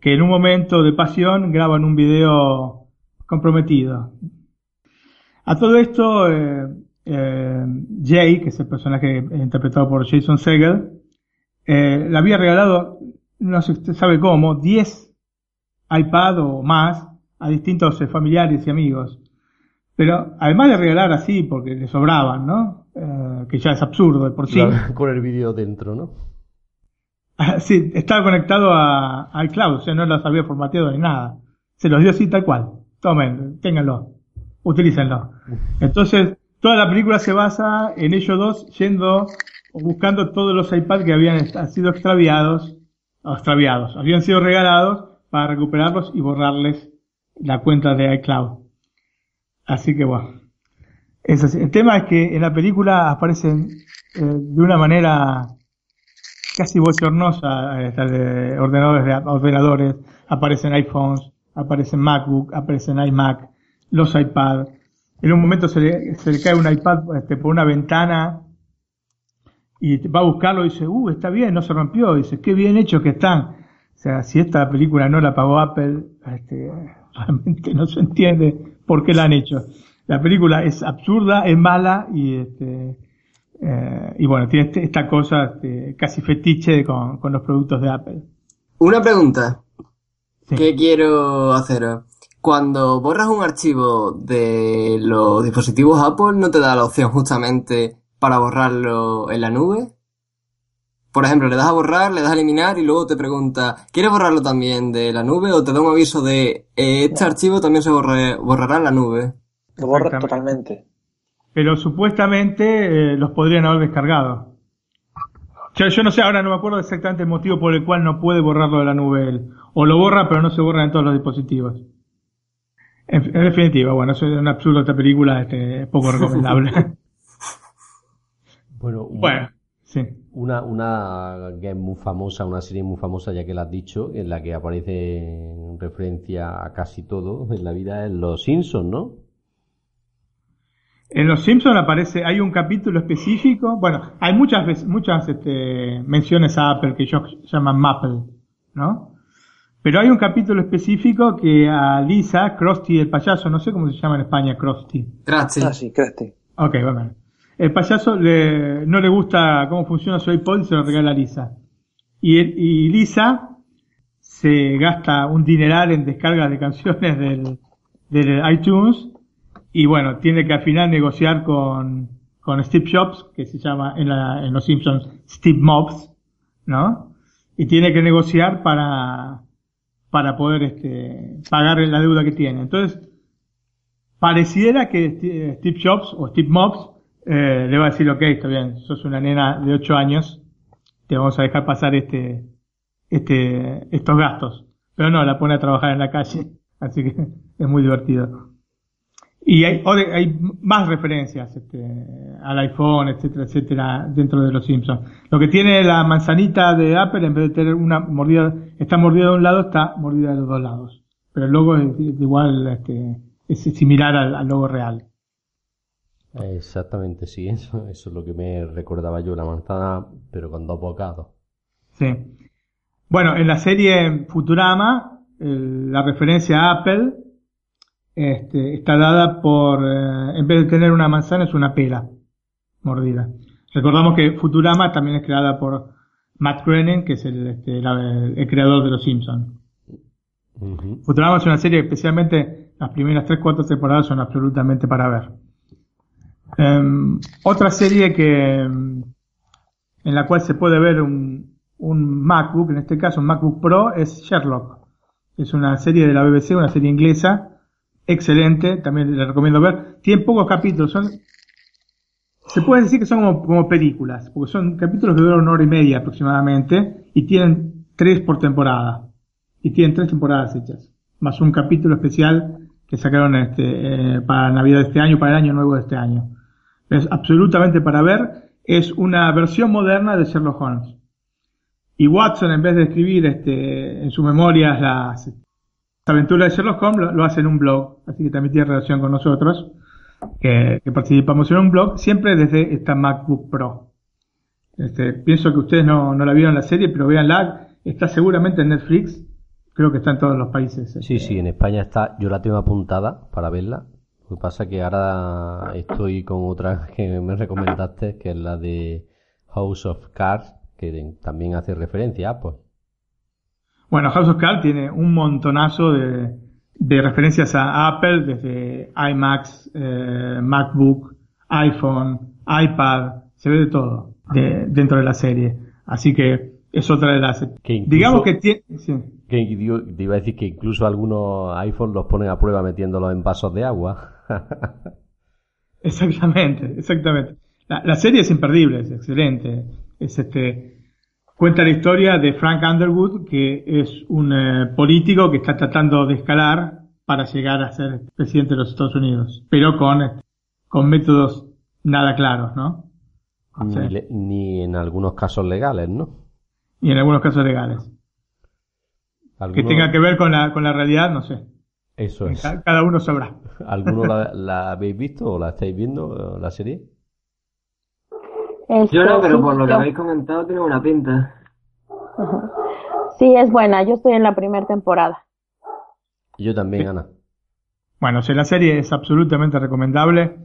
que en un momento de pasión graban un video comprometido. A todo esto, eh, eh, Jay, que es el personaje interpretado por Jason Segel, eh, le había regalado, no se sabe cómo, 10 iPad o más a distintos eh, familiares y amigos. Pero además de regalar así, porque le sobraban, ¿no? Que ya es absurdo de por sí. Claro, Con el vídeo dentro, ¿no? Sí, estaba conectado a, a iCloud, o sea, no los había formateado ni nada. Se los dio así tal cual. Tomen, ténganlo, utilícenlo. Entonces, toda la película se basa en ellos dos yendo o buscando todos los iPads que habían sido extraviados, extraviados, habían sido regalados para recuperarlos y borrarles la cuenta de iCloud. Así que bueno. El tema es que en la película aparecen eh, de una manera casi bochornosa eh, de ordenadores, de ordenadores, aparecen iPhones, aparecen MacBook, aparecen iMac, los iPad. En un momento se le, se le cae un iPad este, por una ventana y va a buscarlo y dice, uh, está bien, no se rompió. dice, qué bien hecho que están. O sea, si esta película no la pagó Apple, este, realmente no se entiende por qué la han hecho. La película es absurda, es mala y este, eh, y bueno, tiene este, esta cosa este, casi fetiche con, con, los productos de Apple. Una pregunta sí. que quiero hacer. Cuando borras un archivo de los dispositivos Apple, ¿no te da la opción justamente para borrarlo en la nube? Por ejemplo, le das a borrar, le das a eliminar y luego te pregunta, ¿quieres borrarlo también de la nube? O te da un aviso de, eh, este archivo también se borre, borrará en la nube. Lo borra totalmente. Pero supuestamente eh, los podrían haber descargado. Yo, yo, no sé, ahora no me acuerdo exactamente el motivo por el cual no puede borrarlo de la nube él. O lo borra, pero no se borra en todos los dispositivos. En, en definitiva, bueno, eso es un absurdo esta película, este, poco recomendable. bueno, bueno, sí. Una, una game muy famosa, una serie muy famosa, ya que la has dicho, en la que aparece en referencia a casi todo en la vida, es Los Simpsons, ¿no? En Los Simpsons aparece, hay un capítulo específico, bueno, hay muchas veces, muchas este, menciones a Apple que ellos llaman Maple, ¿no? Pero hay un capítulo específico que a Lisa, Krusty el payaso, no sé cómo se llama en España, Krusty. Krusty. Ah, sí, Krusty. Ok, bueno. El payaso le, no le gusta cómo funciona su iPod y se lo regala a Lisa. Y, el, y Lisa se gasta un dineral en descargas de canciones del, del iTunes y bueno, tiene que al final negociar con, con Steve Jobs, que se llama en, la, en Los Simpsons Steve Mobs, ¿no? Y tiene que negociar para, para poder este, pagar la deuda que tiene. Entonces, pareciera que Steve Jobs o Steve Mobs eh, le va a decir, ok, está bien, sos una nena de 8 años, te vamos a dejar pasar este, este, estos gastos. Pero no, la pone a trabajar en la calle, así que es muy divertido. Y hay, hay más referencias este, al iPhone, etcétera, etcétera, dentro de los Simpsons. Lo que tiene la manzanita de Apple, en vez de tener una mordida, está mordida de un lado, está mordida de los dos lados. Pero el logo es igual, este, es similar al, al logo real. Exactamente, sí, eso, eso es lo que me recordaba yo, la manzana, pero con dos bocados. Sí. Bueno, en la serie Futurama, el, la referencia a Apple este, está dada por, eh, en vez de tener una manzana, es una pera mordida. Recordamos que Futurama también es creada por Matt Groening, que es el, este, la, el creador de Los Simpsons. Uh -huh. Futurama es una serie, especialmente las primeras 3-4 temporadas son absolutamente para ver. Um, otra serie que en la cual se puede ver un, un MacBook, en este caso un MacBook Pro, es Sherlock. Es una serie de la BBC, una serie inglesa, excelente, también le recomiendo ver. Tiene pocos capítulos, son, se puede decir que son como, como películas, porque son capítulos que duran una hora y media aproximadamente, y tienen tres por temporada. Y tienen tres temporadas hechas, más un capítulo especial que sacaron este, eh, para Navidad de este año, para el año nuevo de este año. Es absolutamente para ver, es una versión moderna de Sherlock Holmes. Y Watson, en vez de escribir este, en sus memorias las aventuras de Sherlock Holmes, lo, lo, hace en un blog, así que también tiene relación con nosotros, que, participamos en un blog, siempre desde esta MacBook Pro. Este, pienso que ustedes no, no la vieron la serie, pero véanla, está seguramente en Netflix, creo que está en todos los países. Sí, este. sí, en España está, yo la tengo apuntada para verla. Lo que pasa es que ahora estoy con otra que me recomendaste, que es la de House of Cards, que también hace referencia a pues. Bueno, House of Cards tiene un montonazo de, de referencias a Apple, desde iMacs, eh, MacBook, iPhone, iPad, se ve de todo de, dentro de la serie. Así que es otra de las... Que incluso, digamos que tiene... Sí. Que te iba a decir que incluso algunos iPhones los ponen a prueba metiéndolos en vasos de agua. exactamente, exactamente. La, la, serie es imperdible, es excelente. Es este, cuenta la historia de Frank Underwood, que es un eh, político que está tratando de escalar para llegar a ser presidente de los Estados Unidos, pero con, con métodos nada claros, ¿no? O sea, Ni, le- ni en algunos casos legales, ¿no? y en algunos casos legales. Que tenga que ver con la, con la realidad, no sé. Eso es. Ca- Cada uno sabrá. ¿Alguno la, la habéis visto o la estáis viendo, la serie? Este, Yo no, pero sí, por lo que habéis comentado tiene buena pinta. Ajá. Sí, es buena. Yo estoy en la primera temporada. Yo también, Ana. Bueno, sea, la serie es absolutamente recomendable.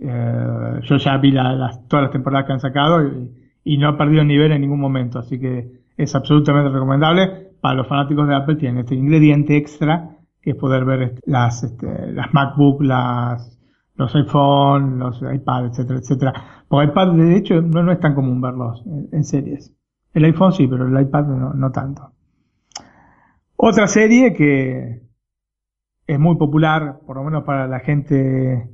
Eh, yo ya vi la- las, todas las temporadas que han sacado y, y no ha perdido nivel en ningún momento, así que es absolutamente recomendable. Para los fanáticos de Apple tiene este ingrediente extra que es poder ver las, este, las MacBook, las, los iPhone, los iPad, etcétera, etcétera. Porque iPad, de hecho, no, no es tan común verlos en, en series. El iPhone sí, pero el iPad no, no tanto. Otra serie que es muy popular, por lo menos para la gente,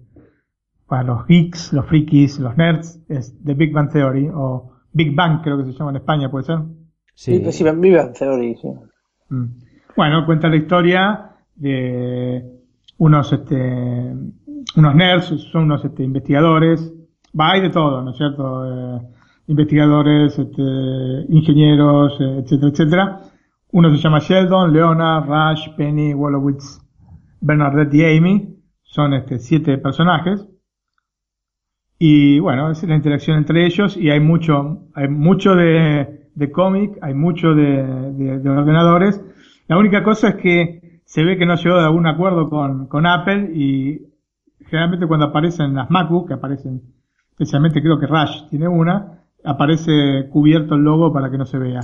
para los geeks, los frikis, los nerds, es The Big Bang Theory o Big Bang creo que se llama en España, ¿puede ser? Sí, sí, vive en Theory, sí. Mm. Bueno, cuenta la historia de unos este unos nerds, son unos este, investigadores, va hay de todo, ¿no es cierto? Eh, investigadores, este, ingenieros, eh, etcétera, etcétera. Uno se llama Sheldon, Leonard, Rush, Penny, Wolowitz, Bernadette y Amy. Son este, siete personajes. Y bueno, es la interacción entre ellos y hay mucho, hay mucho de, de cómic, hay mucho de, de- de ordenadores. La única cosa es que se ve que no llegó de algún acuerdo con, con Apple y generalmente cuando aparecen las MacBook, que aparecen, especialmente creo que Rush tiene una, aparece cubierto el logo para que no se vea.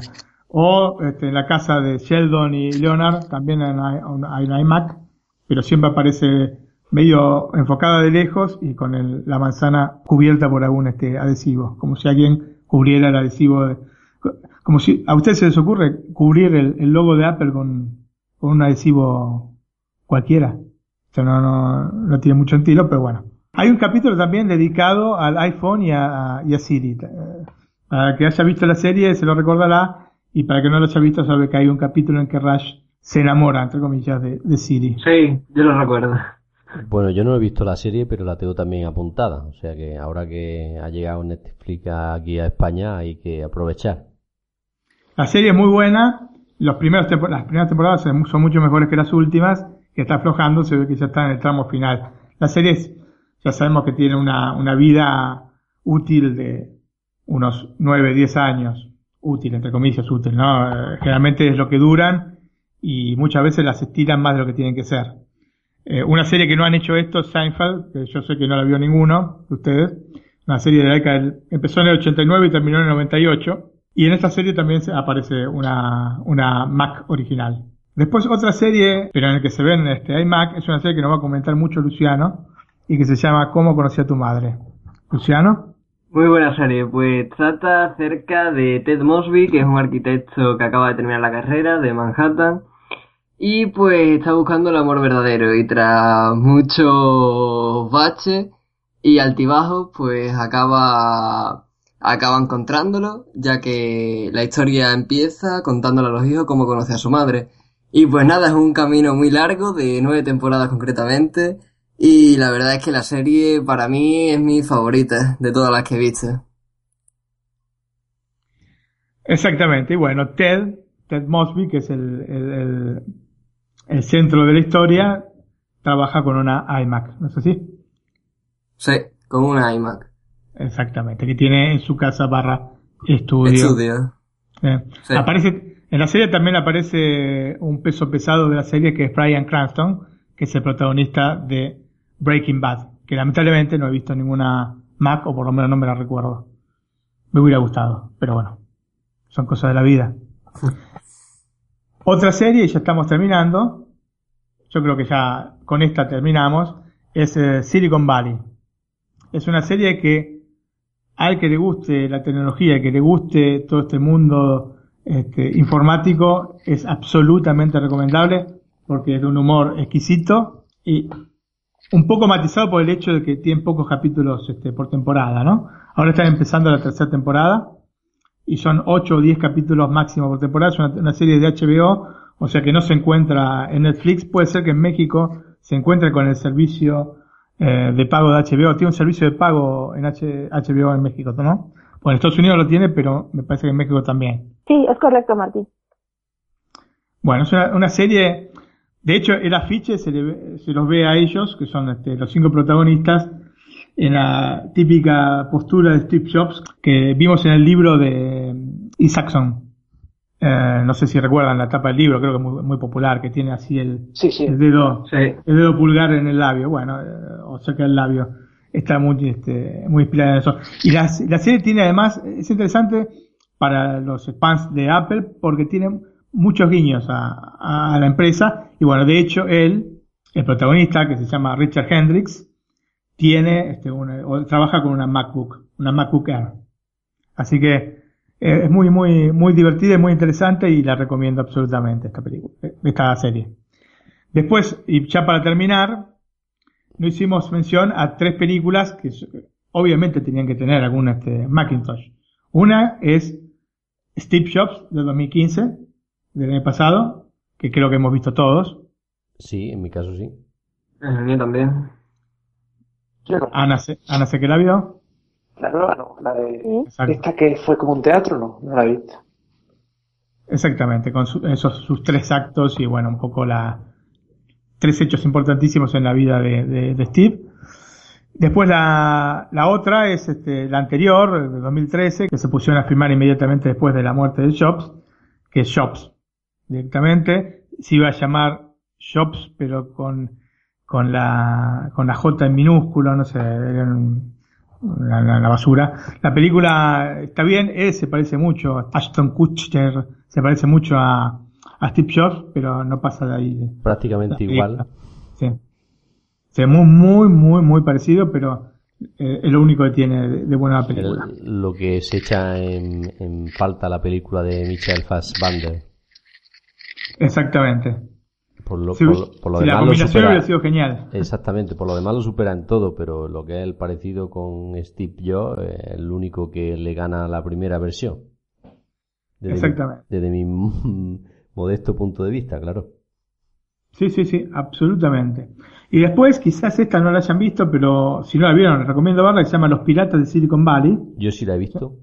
O este, en la casa de Sheldon y Leonard también hay una, iMac, pero siempre aparece medio enfocada de lejos y con el- la manzana cubierta por algún este adhesivo, como si alguien cubriera el adhesivo, de- como si a usted se les ocurre cubrir el, el logo de Apple con, con un adhesivo cualquiera. O sea, no, no, no tiene mucho sentido, pero bueno. Hay un capítulo también dedicado al iPhone y a, y a Siri. Eh, Para que haya visto la serie se lo recordará y para que no lo haya visto sabe que hay un capítulo en que Rush se enamora, entre comillas, de, de Siri. Sí, yo lo recuerdo. Bueno, yo no he visto la serie, pero la tengo también apuntada. O sea que ahora que ha llegado Netflix aquí a España hay que aprovechar. La serie es muy buena. Los primeros las primeras temporadas son son mucho mejores que las últimas, que está aflojando, se ve que ya está en el tramo final. La serie es- ya sabemos que tiene una, una vida útil de unos 9, 10 años. Útil, entre comillas, útil, ¿no? Eh, Generalmente es lo que duran y muchas veces las estiran más de lo que tienen que ser. Eh, una serie que no han hecho esto es Seinfeld, que yo sé que no la vio ninguno de ustedes. Una serie de la década del- empezó en el 89 y terminó en el 98. Y en esta serie también aparece una, una Mac original. Después otra serie, pero en la que se ven este iMac, es una serie que nos va a comentar mucho Luciano y que se llama ¿Cómo conocí a tu madre? Luciano. Muy buena serie, pues trata acerca de Ted Mosby, que es un arquitecto que acaba de terminar la carrera de Manhattan, y pues está buscando el amor verdadero, y tras muchos baches y altibajos, pues acaba, acaba encontrándolo, ya que la historia empieza contándole a los hijos cómo conoce a su madre. Y pues nada, es un camino muy largo, de nueve temporadas concretamente, y la verdad es que la serie para mí es mi favorita de todas las que he visto. Exactamente. Y bueno, Ted, Ted Mosby, que es el, el, el- el centro de la historia, trabaja con una iMac, ¿no es así? Sí, con una iMac. Exactamente, que tiene en su casa barra estudio. Estudio. Eh, Sí. Aparece, en la serie también aparece un peso pesado de la serie que es Brian Cranston, que es el protagonista de Breaking Bad, que lamentablemente no he visto ninguna Mac, o por lo menos no me la recuerdo. Me hubiera gustado, pero bueno, son cosas de la vida. Otra serie, y ya estamos terminando, yo creo que ya con esta terminamos, es eh, Silicon Valley. Es una serie que al que le guste la tecnología, que le guste todo este mundo este, informático, es absolutamente recomendable porque es de un humor exquisito y un poco matizado por el hecho de que tiene pocos capítulos este, por temporada, ¿no? Ahora están empezando la tercera temporada y son 8 o 10 capítulos máximo por temporada, es una, una serie de HBO, o sea que no se encuentra en Netflix, puede ser que en México se encuentre con el servicio eh, de pago de HBO, tiene un servicio de pago en H- HBO en México, ¿no? Bueno, en Estados Unidos lo tiene, pero me parece que en México también. Sí, es correcto, Martín. Bueno, es una, una serie, de hecho el afiche se, le ve- se los ve a ellos, que son este, los cinco protagonistas, en la típica postura de Steve Jobs que vimos en el libro de Isaacson. Eh, no sé si recuerdan la tapa del libro, creo que es muy, muy popular, que tiene así el, Sí, sí. el dedo, Sí. el dedo pulgar en el labio, bueno, eh, o cerca del labio. Está muy, este, muy inspirada en eso. Y la, la serie tiene además, es interesante para los fans de Apple porque tiene muchos guiños a, a la empresa. Y bueno, de hecho, él, el protagonista, que se llama Richard Hendricks, tiene, este, una- trabaja con una MacBook, una MacBook Air. Así que eh, es muy, muy, muy divertida y muy interesante y la recomiendo absolutamente esta película, esta serie. Después, y ya para terminar, no hicimos mención a tres películas que obviamente tenían que tener algún este, Macintosh. Una es Steve Jobs de 2015, del año pasado, que creo que hemos visto todos. Sí, en mi caso sí. En el mío también. Ana, sé- Ana sé que la vio. La nueva no, la de... Exacto. Esta que fue como un teatro, no, no la he visto. Exactamente, con su- esos sus tres actos y bueno, un poco la tres hechos importantísimos en la vida de, de- de Steve. Después la, la otra es este, la anterior, de 2013, que se pusieron a filmar inmediatamente después de la muerte de Jobs, que es Jobs. Directamente se iba a llamar Jobs, pero con, con la, con la J en minúsculo, no sé, era un- la, la- la basura. La película está bien, él se parece mucho a Ashton Kutcher, se parece mucho a, a Steve Jobs, pero no pasa de ahí. Prácticamente igual. Sí. Se ve muy, muy, muy, muy parecido, pero eh, es lo único que tiene de, de buena la película. El- lo que se echa en, en falta la película de Michael Fassbender. Exactamente. Por lo, Si, por, lo- por lo si la demás lo combinación supera. hubiera sido genial. Exactamente, por lo demás lo supera en todo, pero lo que es el parecido con Steve Jobs eh, es el único que le gana la primera versión. Desde Exactamente. Mi, desde mi modesto punto de vista, claro. Sí, sí, sí, absolutamente. Y después, quizás esta no la hayan visto, pero si no la vieron, les recomiendo verla, que se llama Los Piratas de Silicon Valley. Yo sí la he visto.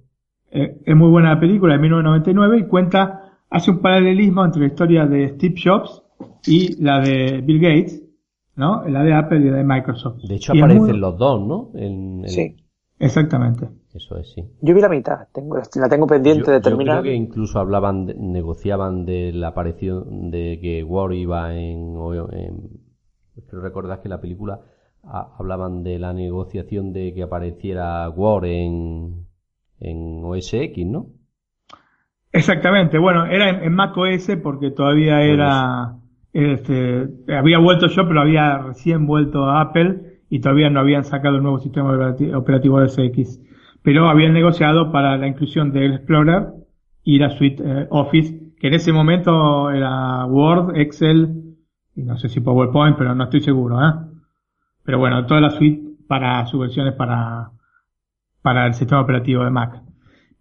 Eh, es muy buena la película de 1999 y cuenta, hace un paralelismo entre la historia de Steve Jobs y la de Bill Gates, ¿no? La de Apple y la de Microsoft. De hecho Y aparecen muy- los dos, ¿no? En- en- Sí. Exactamente. Eso es, sí. Yo vi la mitad, tengo, la tengo pendiente Yo- de yo terminar. creo que incluso hablaban, de- negociaban de la aparición de que Word iba en, en creo recordar que la película ah, hablaban de la negociación de que apareciera Word en, en OS X, ¿no? Exactamente. Bueno, era en, en Mac OS porque todavía era, este, había vuelto yo, pero había recién vuelto a Apple y todavía no habían sacado el nuevo sistema operati- operativo OS X. Pero habían negociado para la inclusión del Explorer y la suite eh, Office, que en ese momento era Word, Excel y no sé si PowerPoint, pero no estoy seguro, ¿eh? Pero bueno, toda la suite para sus versiones para, para el sistema operativo de Mac.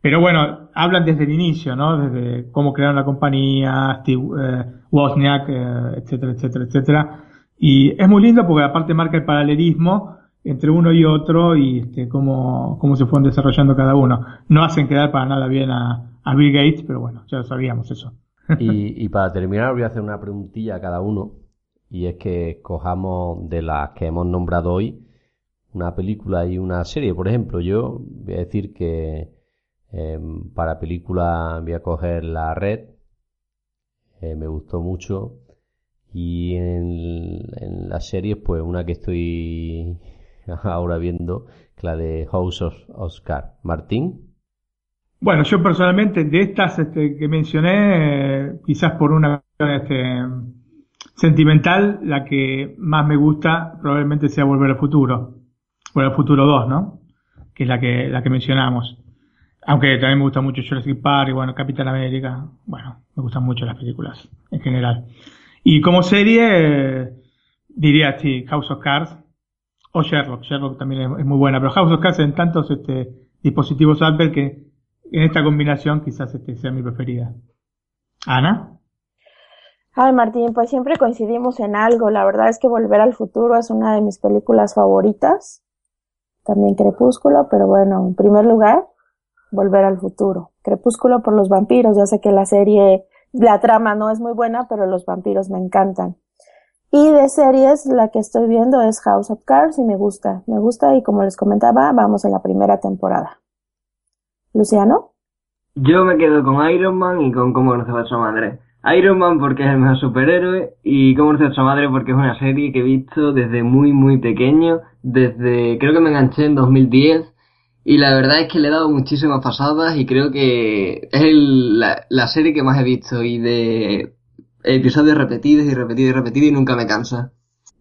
Pero bueno, hablan desde el inicio, ¿no? Desde cómo crearon la compañía, Steve eh, Wozniak, eh, etcétera, etcétera, etcétera. Y es muy lindo porque aparte marca el paralelismo entre uno y otro y este, cómo, cómo se fueron desarrollando cada uno. No hacen quedar para nada bien a, Bill Gates, pero bueno, ya sabíamos eso. Y, y para terminar voy a hacer una preguntilla a cada uno y es que escojamos de las que hemos nombrado hoy una película y una serie. Por ejemplo, yo voy a decir que em, para película voy a coger La Red, eh, me gustó mucho y en, en las series pues una que estoy ahora viendo, que la de House of Oscar. Martín. Bueno, yo personalmente de estas este, que mencioné, quizás por una este, sentimental, la que más me gusta probablemente sea Volver al Futuro. Volver al Futuro 2, ¿no? Que es la que, la que mencionamos. Aunque también me gusta mucho Jurassic Park y bueno, Capitán América. Bueno, me gustan mucho las películas en general. Y como serie, diría sí, House of Cards o Sherlock. Sherlock también es muy buena, pero House of Cards en tantos este, dispositivos Apple que en esta combinación quizás este sea mi preferida. Ana. Ay, Martín, pues siempre coincidimos en algo. La verdad es que Volver al Futuro es una de mis películas favoritas. También Crepúsculo, pero bueno, en primer lugar, Volver al Futuro. Crepúsculo por los vampiros. Ya sé que la serie, la trama no es muy buena, pero los vampiros me encantan. Y de series, la que estoy viendo es House of Cards y me gusta. Me gusta y como les comentaba, vamos en la primera temporada. Luciano. Yo me quedo con Iron Man y con Cómo conocer a su madre. Iron Man porque es el mejor superhéroe y Cómo conocer a su madre porque es una serie que he visto desde muy muy pequeño, desde creo que me enganché en 2010 y la verdad es que le he dado muchísimas pasadas y creo que es el, la, la serie que más he visto y de episodios repetidos y repetidos y repetidos y nunca me cansa.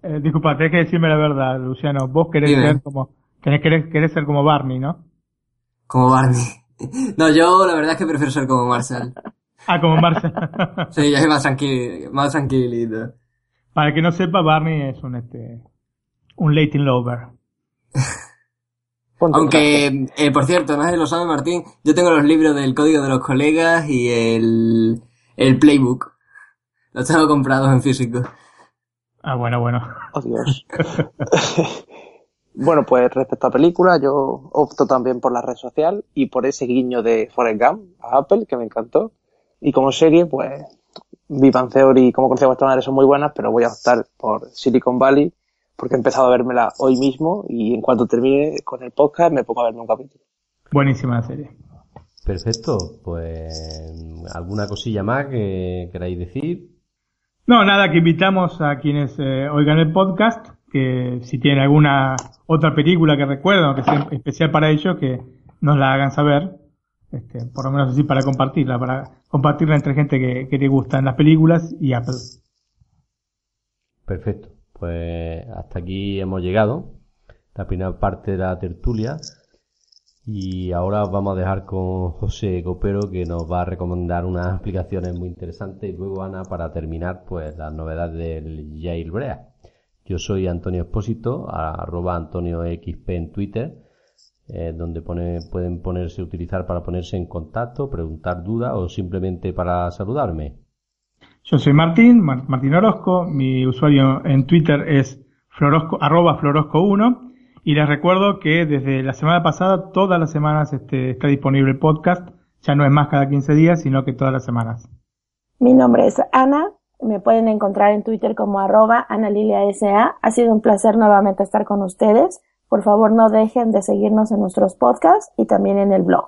Eh, disculpa, tenés que decirme la verdad, Luciano. Vos querés Dime. ser como, tenés, querés, querés ser como Barney, ¿no? Como Barney. No, yo la verdad es que prefiero ser como Marcel. Ah, como Marcel. Sí, soy más tranquilo, más tranquilito. Para el que no sepa, Barney es un este, un Latin lover. Ponte Aunque, eh, por cierto, no sé si lo sabe Martín, yo tengo los libros del código de los colegas y el, el playbook. Los tengo comprados en físico. Ah, bueno, bueno. Oh, Dios. bueno, pues respecto a películas, yo opto también por la red social y por ese guiño de Forrest Gump a Apple, que me encantó. Y como serie, pues, Bang Theory y Cómo conocí a vuestra madre son muy buenas, pero voy a optar por Silicon Valley porque he empezado a vérmela hoy mismo y en cuanto termine con el podcast me pongo a verme un capítulo. Buenísima la serie. Perfecto, pues alguna cosilla más que queráis decir. No, nada, que invitamos a quienes eh, oigan el podcast, que si tienen alguna otra película que recuerdan o que sea especial para ellos, que nos la hagan saber, este, por lo menos así para compartirla, para compartirla entre gente que, que le gustan las películas y Apple. Perfecto, pues hasta aquí hemos llegado, la primera parte de la tertulia. Y ahora os vamos a dejar con José Copero que nos va a recomendar unas aplicaciones muy interesantes y luego Ana para terminar pues las novedades del Jailbreak. Yo soy Antonio Espósito, arroba Antonio XP en Twitter, eh, donde pone, pueden ponerse, utilizar para ponerse en contacto, preguntar dudas o simplemente para saludarme. Yo soy Martín, Mar- Martín Orozco, mi usuario en Twitter es florosco, arroba florosco1 y les recuerdo que desde la semana pasada, todas las semanas este, está disponible el podcast, ya no es más cada 15 días, sino que todas las semanas. Mi nombre es Ana, me pueden encontrar en Twitter como arroba analiliasa. Ha sido un placer nuevamente estar con ustedes. Por favor, no dejen de seguirnos en nuestros podcasts y también en el blog.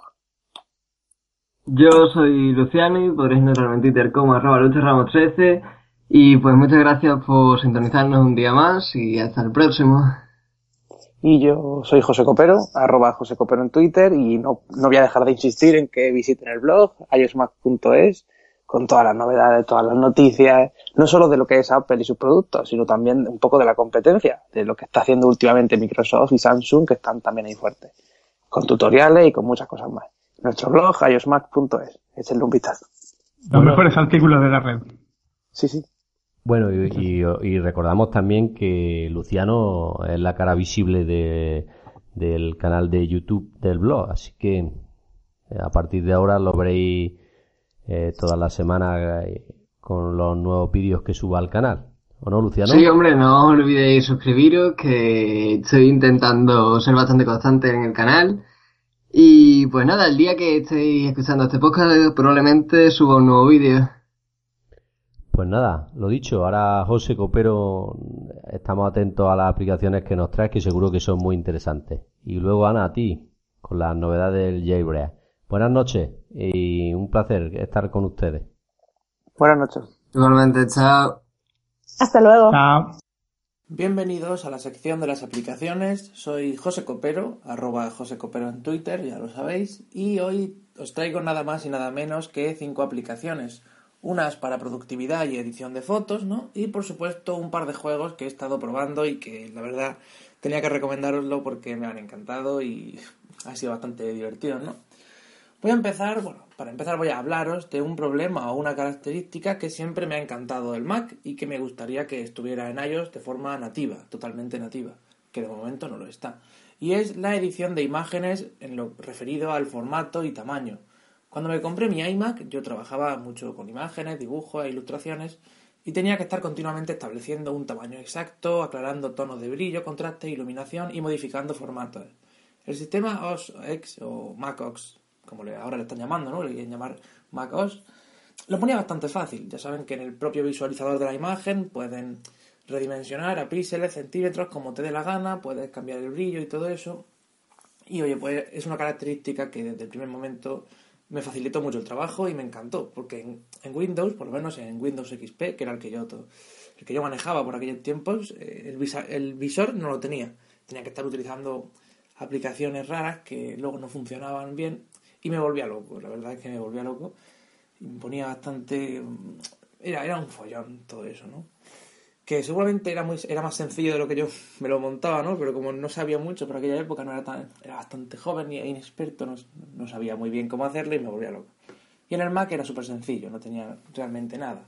Yo soy Luciano y podréis encontrarme en Twitter como arroba lucharamos13 y pues muchas gracias por sintonizarnos un día más y hasta el próximo. Y yo soy José Copero, arroba José Copero en Twitter y no, no voy a dejar de insistir en que visiten el blog iosmac.es con todas las novedades, todas las noticias, no solo de lo que es Apple y sus productos, sino también un poco de la competencia, de lo que está haciendo últimamente Microsoft y Samsung, que están también ahí fuertes, con tutoriales y con muchas cosas más. Nuestro blog iosmac.es, échenle un vistazo. Los mejores artículos de la red. Sí, sí. Bueno, y, y- y recordamos también que Luciano es la cara visible de, del canal de YouTube del blog, así que eh, a partir de ahora lo veréis eh, todas las semanas eh, con los nuevos vídeos que suba al canal. ¿O no, Luciano? Sí, hombre, no olvidéis suscribiros, que estoy intentando ser bastante constante en el canal. Y pues nada, el día que estéis escuchando este podcast probablemente suba un nuevo vídeo. Pues nada, lo dicho, ahora José Copero estamos atentos a las aplicaciones que nos traes que seguro que son muy interesantes. Y luego Ana, a ti, con las novedades del Jailbreak. Buenas noches y un placer estar con ustedes. Buenas noches. Igualmente, chao. Hasta luego. Chao. Bienvenidos a la sección de las aplicaciones. Soy José Copero, arroba José Copero en Twitter, ya lo sabéis. Y hoy os traigo nada más y nada menos que cinco aplicaciones. Unas para productividad y edición de fotos, ¿no? Y por supuesto un par de juegos que he estado probando y que la verdad tenía que recomendároslo porque me han encantado y ha sido bastante divertido, ¿no? Voy a empezar, bueno, para empezar voy a hablaros de un problema o una característica que siempre me ha encantado del Mac y que me gustaría que estuviera en iOS de forma nativa, totalmente nativa, que de momento no lo está. Y es la edición de imágenes en lo referido al formato y tamaño. Cuando me compré mi iMac, yo trabajaba mucho con imágenes, dibujos e ilustraciones y tenía que estar continuamente estableciendo un tamaño exacto, aclarando tonos de brillo, contraste, iluminación y modificando formatos. El sistema OS X o Mac OS, como le- ahora le están llamando, ¿no? Le quieren llamar Mac OS, lo ponía bastante fácil. Ya saben que en el propio visualizador de la imagen pueden redimensionar a píxeles, centímetros, como te dé la gana, puedes cambiar el brillo y todo eso. Y oye, pues es una característica que desde el primer momento me facilitó mucho el trabajo y me encantó, porque en, en Windows, por lo menos en Windows XP, que era el que yo, el que yo manejaba por aquellos tiempos, eh, el, visa- el visor no lo tenía. Tenía que estar utilizando aplicaciones raras que luego no funcionaban bien y me volvía loco, la verdad es que me volvía loco y me ponía bastante... Era, era un follón todo eso, ¿no? que seguramente era muy era más sencillo de lo que yo me lo montaba, ¿no? Pero como no sabía mucho por aquella época, no era tan era bastante joven y inexperto, no, no sabía muy bien cómo hacerlo y me volvía loco. Y en el Mac era súper sencillo, no tenía realmente nada.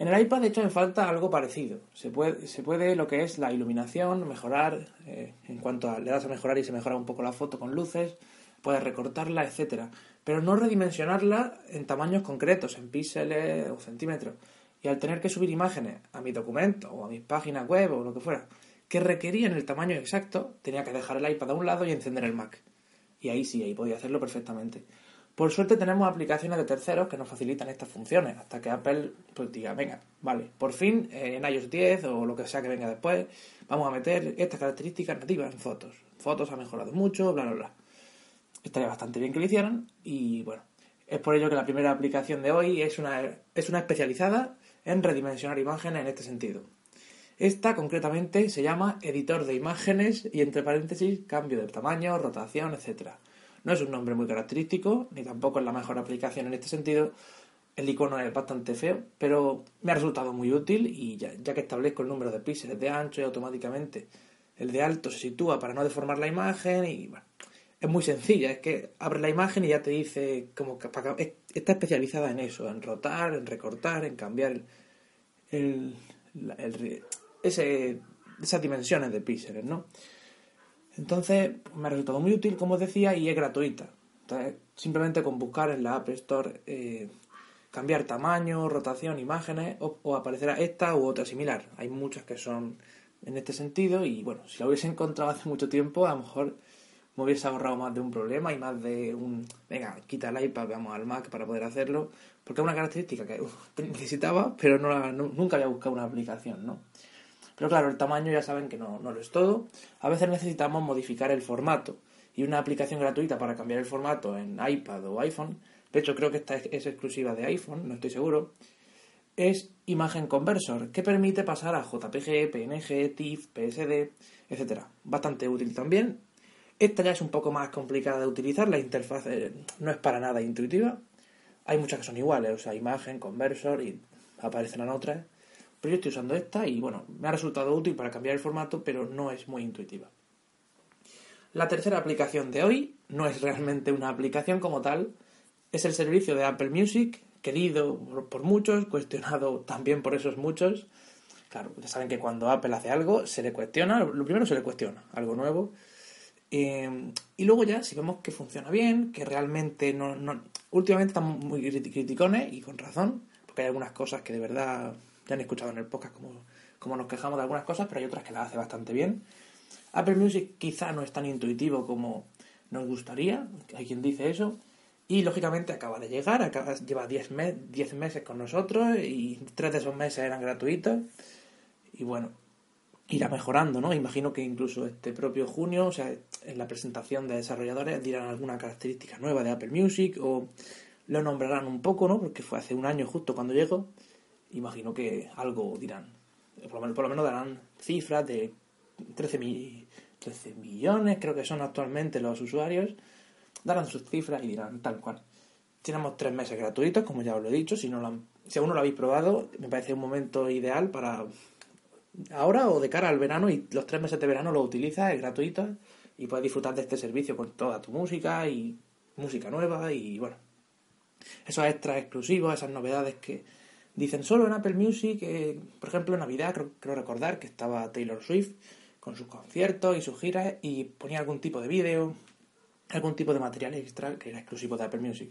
En el iPad, de hecho, me falta algo parecido. Se puede, se puede lo que es la iluminación, mejorar, eh, en cuanto a le das a mejorar y se mejora un poco la foto con luces, puedes recortarla, etcétera, pero no redimensionarla en tamaños concretos, en píxeles o centímetros. Y al tener que subir imágenes a mi documento o a mis páginas web o lo que fuera, que requerían el tamaño exacto, tenía que dejar el iPad a un lado y encender el Mac. Y ahí sí, ahí podía hacerlo perfectamente. Por suerte tenemos aplicaciones de terceros que nos facilitan estas funciones, hasta que Apple pues diga, venga, vale, por fin eh, en iOS 10 o lo que sea que venga después, vamos a meter estas características nativas en fotos. Fotos ha mejorado mucho, bla, bla, bla. Estaría bastante bien que lo hicieran y bueno, es por ello que la primera aplicación de hoy es una, es una especializada en redimensionar imágenes en este sentido. Esta concretamente se llama editor de imágenes y entre paréntesis cambio de tamaño, rotación, etc. No es un nombre muy característico, ni tampoco es la mejor aplicación en este sentido. El icono es bastante feo, pero me ha resultado muy útil y ya, ya que establezco el número de píxeles de ancho y automáticamente el de alto se sitúa para no deformar la imagen y bueno, es muy sencilla, es que abre la imagen y ya te dice como que está especializada en eso, en rotar, en recortar, en cambiar ese, esas dimensiones de píxeles, ¿no? Entonces me ha resultado muy útil, como os decía, y es gratuita. Entonces, simplemente con buscar en la App Store eh, cambiar tamaño, rotación, imágenes, o, o aparecerá esta u otra similar. Hay muchas que son en este sentido y bueno, si la hubiese encontrado hace mucho tiempo, a lo mejor me hubiese ahorrado más de un problema y más de un, venga, quita el iPad, vamos al Mac para poder hacerlo, porque es una característica que necesitaba, pero nunca había buscado una aplicación, ¿no? Pero claro, el tamaño ya saben que no, no lo es todo. A veces necesitamos modificar el formato. Y una aplicación gratuita para cambiar el formato en iPad o iPhone, de hecho creo que esta es, es exclusiva de iPhone, no estoy seguro, es Imagen Conversor, que permite pasar a JPG, PNG, TIFF, PSD, etc. Bastante útil también. Esta ya es un poco más complicada de utilizar, la interfaz eh, no es para nada intuitiva. Hay muchas que son iguales, o sea, Imagen, Conversor y aparecerán otras. Pero yo estoy usando esta y bueno, me ha resultado útil para cambiar el formato, pero no es muy intuitiva. La tercera aplicación de hoy no es realmente una aplicación como tal, es el servicio de Apple Music, querido por, muchos, cuestionado también por esos muchos. Claro, ya saben que cuando Apple hace algo, se le cuestiona, lo primero se le cuestiona, algo nuevo. Eh, y luego ya, si vemos que funciona bien, que realmente no... últimamente estamos muy criti- criticones y con razón, porque hay algunas cosas que de verdad ya han escuchado en el podcast como, como nos quejamos de algunas cosas, pero hay otras que las hace bastante bien. Apple Music quizá no es tan intuitivo como nos gustaría, hay quien dice eso, y lógicamente acaba de llegar, lleva 10 me- 10 meses con nosotros y 3 de esos meses eran gratuitos, y bueno, irá mejorando, ¿no? Imagino que incluso este propio junio, o sea, en la presentación de desarrolladores dirán alguna característica nueva de Apple Music o lo nombrarán un poco, ¿no? Porque fue hace un año justo cuando llegó. Imagino que algo dirán. Por lo menos, por lo menos darán cifras de 13, mi- 13 millones, creo que son actualmente los usuarios. Darán sus cifras y dirán tal cual. Tenemos tres meses gratuitos, como ya os lo he dicho. Si, no lo han- si aún no lo habéis probado, me parece un momento ideal para ahora o de cara al verano y los tres meses de verano lo utilizas, es gratuito y puedes disfrutar de este servicio con toda tu música y música nueva y bueno, esos extras exclusivos, esas novedades que dicen solo en Apple Music, eh, por ejemplo en Navidad creo, recordar que estaba Taylor Swift con sus conciertos y sus giras y ponía algún tipo de vídeo, algún tipo de material extra que era exclusivo de Apple Music.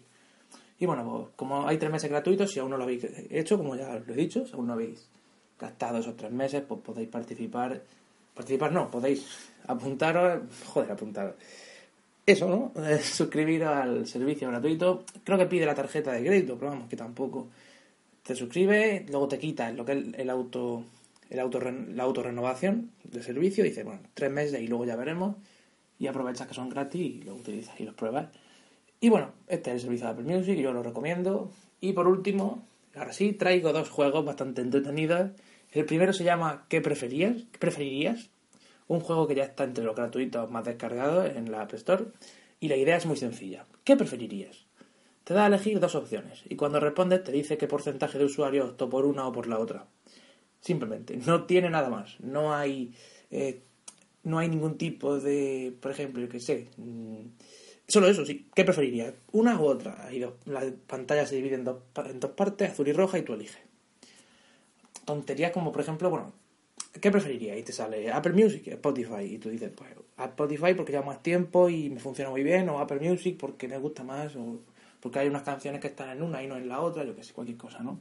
Y bueno, pues, como hay tres meses gratuitos, si aún no lo habéis hecho, como ya lo he dicho, si aún no habéis gastado esos tres meses, pues podéis participar. Participar no, podéis apuntaros, joder, apuntaros. Eso, ¿no? Suscribiros al servicio gratuito. Creo que pide la tarjeta de crédito, pero vamos, que tampoco. Te suscribes, luego te quitas lo que es el auto, el auto, la autorrenovación de servicio, y dices, bueno, tres meses y luego ya veremos. Y aprovechas que son gratis y lo utilizas y los pruebas. Y bueno, este es el servicio de Apple Music, yo lo recomiendo. Y por último, ahora sí, traigo dos juegos bastante entretenidos. El primero se llama ¿Qué preferías? ¿Qué preferirías? Un juego que ya está entre los gratuitos más descargados en la App Store. Y la idea es muy sencilla. ¿Qué preferirías? Te da a elegir dos opciones y cuando respondes te dice qué porcentaje de usuarios optó por una o por la otra. Simplemente, no tiene nada más. No hay, eh, no hay ningún tipo de, por ejemplo, yo qué sé, mm, Solo eso, sí. ¿Qué preferirías? ¿Una u otra? Ahí La pantalla se divide en dos, en dos partes, azul y roja, y tú eliges. Tonterías como, por ejemplo, bueno, ¿qué preferirías? Y te sale Apple Music, Spotify, y tú dices, pues, Spotify porque lleva más tiempo y me funciona muy bien, o Apple Music porque me gusta más, o porque hay unas canciones que están en una y no en la otra, yo qué sé, cualquier cosa, ¿no?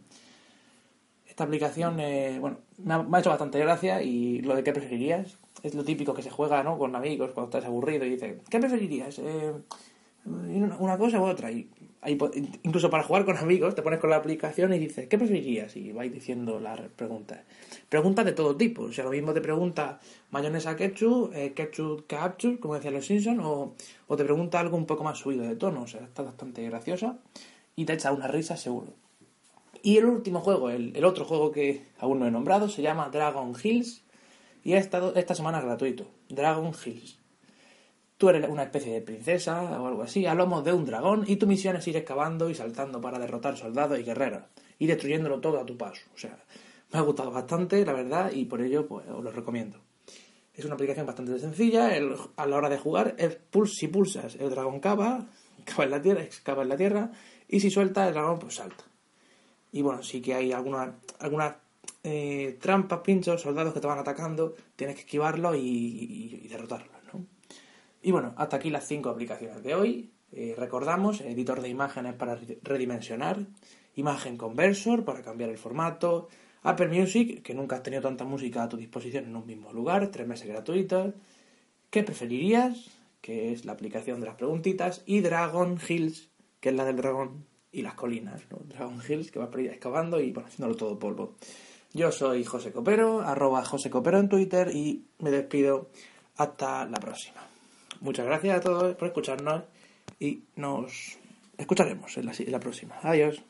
Esta aplicación, eh, bueno, me ha, me ha hecho bastante gracia y lo de qué preferirías, es lo típico que se juega ¿no? con amigos cuando estás aburrido y dices, ¿qué preferirías? Eh, ¿Una cosa u otra? Y incluso para jugar con amigos te pones con la aplicación y dices, ¿qué preferirías? Y vais diciendo las preguntas. Preguntas de todo tipo. O sea, lo mismo te pregunta mayonesa ketchup, eh, ketchup capture, como decían los Simpsons, o, te pregunta algo un poco más subido de tono. O sea, está bastante graciosa y te echa una risa seguro. Y el último juego, el otro juego que aún no he nombrado, se llama Dragon Hills y ha estado esta semana gratuito. Dragon Hills. Tú eres una especie de princesa o algo así, a lomo de un dragón, y tu misión es ir excavando y saltando para derrotar soldados y guerreros, y destruyéndolo todo a tu paso. O sea, me ha gustado bastante, la verdad, y por ello pues os lo recomiendo. Es una aplicación bastante sencilla, a la hora de jugar, es si pulsas el dragón cava, cava en la tierra, excava en la tierra, y si sueltas el dragón pues salta. Y bueno, sí que hay algunas alguna eh, trampas, pinchos, soldados que te van atacando, tienes que esquivarlos y, derrotarlos, ¿no? Y bueno, hasta aquí las cinco aplicaciones de hoy. Eh, recordamos, editor de imágenes para redimensionar, imagen conversor para cambiar el formato, Apple Music, que nunca has tenido tanta música a tu disposición en un mismo lugar, tres meses gratuitos. ¿Qué preferirías? Que es la aplicación de las preguntitas. Y Dragon Hills, que es la del dragón y las colinas, ¿no? Dragon Hills, que va por ahí excavando y bueno, haciéndolo todo polvo. Yo soy José Copero, arroba José Copero en Twitter y me despido hasta la próxima. Muchas gracias a todos por escucharnos y nos escucharemos en la, próxima. Adiós.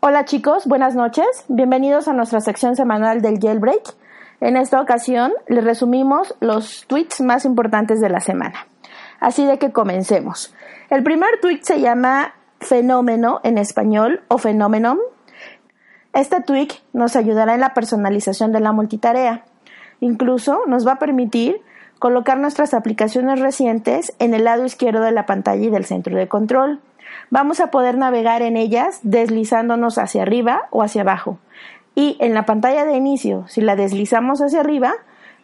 Hola chicos, buenas noches. Bienvenidos a nuestra sección semanal del Jailbreak. En esta ocasión les resumimos los tweets más importantes de la semana. Así de que comencemos. El primer tweet se llama fenómeno en español o fenómeno este tweak nos ayudará en la personalización de la multitarea. Incluso nos va a permitir colocar nuestras aplicaciones recientes en el lado izquierdo de la pantalla y del centro de control. Vamos a poder navegar en ellas deslizándonos hacia arriba o hacia abajo. Y en la pantalla de inicio, si la deslizamos hacia arriba,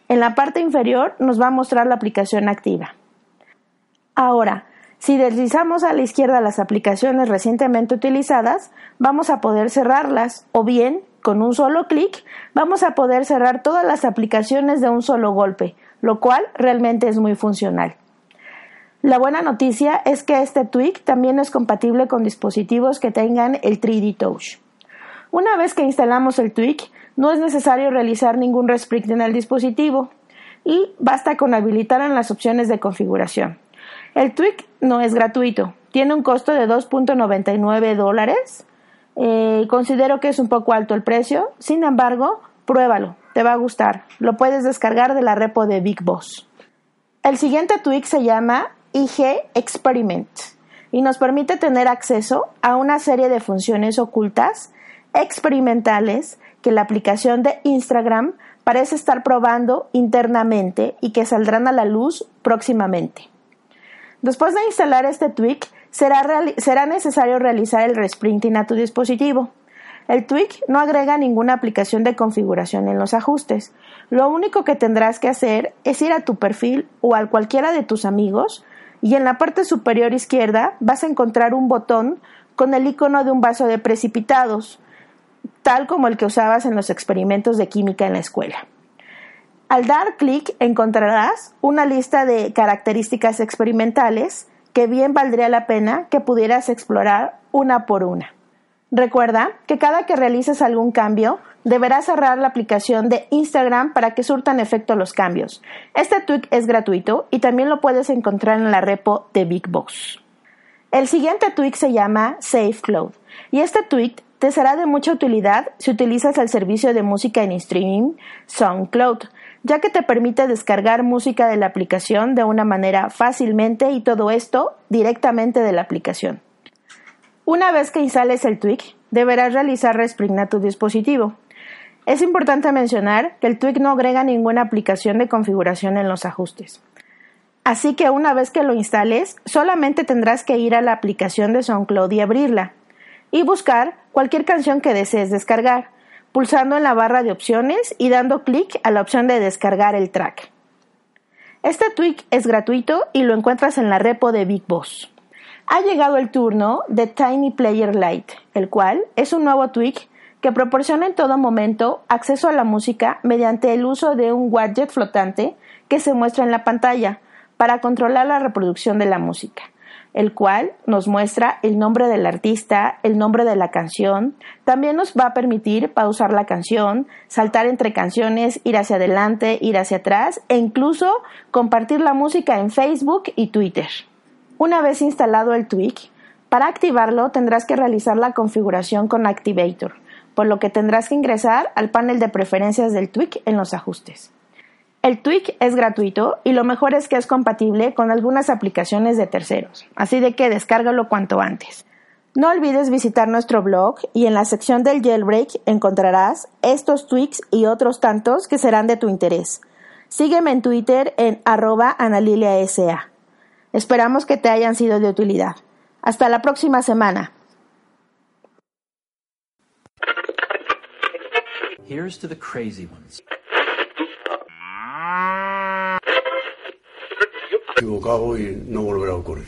en la parte inferior nos va a mostrar la aplicación activa. Ahora, si deslizamos a la izquierda las aplicaciones recientemente utilizadas, vamos a poder cerrarlas o bien, con un solo clic, vamos a poder cerrar todas las aplicaciones de un solo golpe, lo cual realmente es muy funcional. La buena noticia es que este tweak también es compatible con dispositivos que tengan el 3D Touch. Una vez que instalamos el tweak, no es necesario realizar ningún resprint en el dispositivo y basta con habilitar en las opciones de configuración. El tweak no es gratuito, tiene un costo de 2.99 dólares. Eh, considero que es un poco alto el precio, sin embargo, pruébalo, te va a gustar. Lo puedes descargar de la repo de Big Boss. El siguiente tweak se llama IG Experiment y nos permite tener acceso a una serie de funciones ocultas experimentales que la aplicación de Instagram parece estar probando internamente y que saldrán a la luz próximamente. Después de instalar este tweak, será, será necesario realizar el resprinting a tu dispositivo. El tweak no agrega ninguna aplicación de configuración en los ajustes. Lo único que tendrás que hacer es ir a tu perfil o a cualquiera de tus amigos y en la parte superior izquierda vas a encontrar un botón con el icono de un vaso de precipitados, tal como el que usabas en los experimentos de química en la escuela. Al dar clic encontrarás una lista de características experimentales que bien valdría la pena que pudieras explorar una por una. Recuerda que cada que realices algún cambio, deberás cerrar la aplicación de Instagram para que surtan efecto los cambios. Este tweak es gratuito y también lo puedes encontrar en la repo de Big Boss. El siguiente tweak se llama Safe Cloud y este tweak te será de mucha utilidad si utilizas el servicio de música en streaming SoundCloud, ya que te permite descargar música de la aplicación de una manera fácilmente y todo esto directamente de la aplicación. Una vez que instales el tweak, deberás realizar respring a tu dispositivo. Es importante mencionar que el tweak no agrega ninguna aplicación de configuración en los ajustes. Así que una vez que lo instales, solamente tendrás que ir a la aplicación de SoundCloud y abrirla, y buscar cualquier canción que desees descargar, pulsando en la barra de opciones y dando clic a la opción de descargar el track. Este tweak es gratuito y lo encuentras en la repo de Big Boss. Ha llegado el turno de Tiny Player Lite, el cual es un nuevo tweak que proporciona en todo momento acceso a la música mediante el uso de un widget flotante que se muestra en la pantalla para controlar la reproducción de la música el cual nos muestra el nombre del artista, el nombre de la canción. También nos va a permitir pausar la canción, saltar entre canciones, ir hacia adelante, ir hacia atrás e incluso compartir la música en Facebook y Twitter. Una vez instalado el tweak, para activarlo tendrás que realizar la configuración con Activator, por lo que tendrás que ingresar al panel de preferencias del tweak en los ajustes. El tweak es gratuito y lo mejor es que es compatible con algunas aplicaciones de terceros, así de que descárgalo cuanto antes. No olvides visitar nuestro blog y en la sección del jailbreak encontrarás estos tweaks y otros tantos que serán de tu interés. Sígueme en Twitter en arroba analiliasa. Esperamos que te hayan sido de utilidad. Hasta la próxima semana. Here's to the crazy ones. equivocado y no volverá a ocurrir.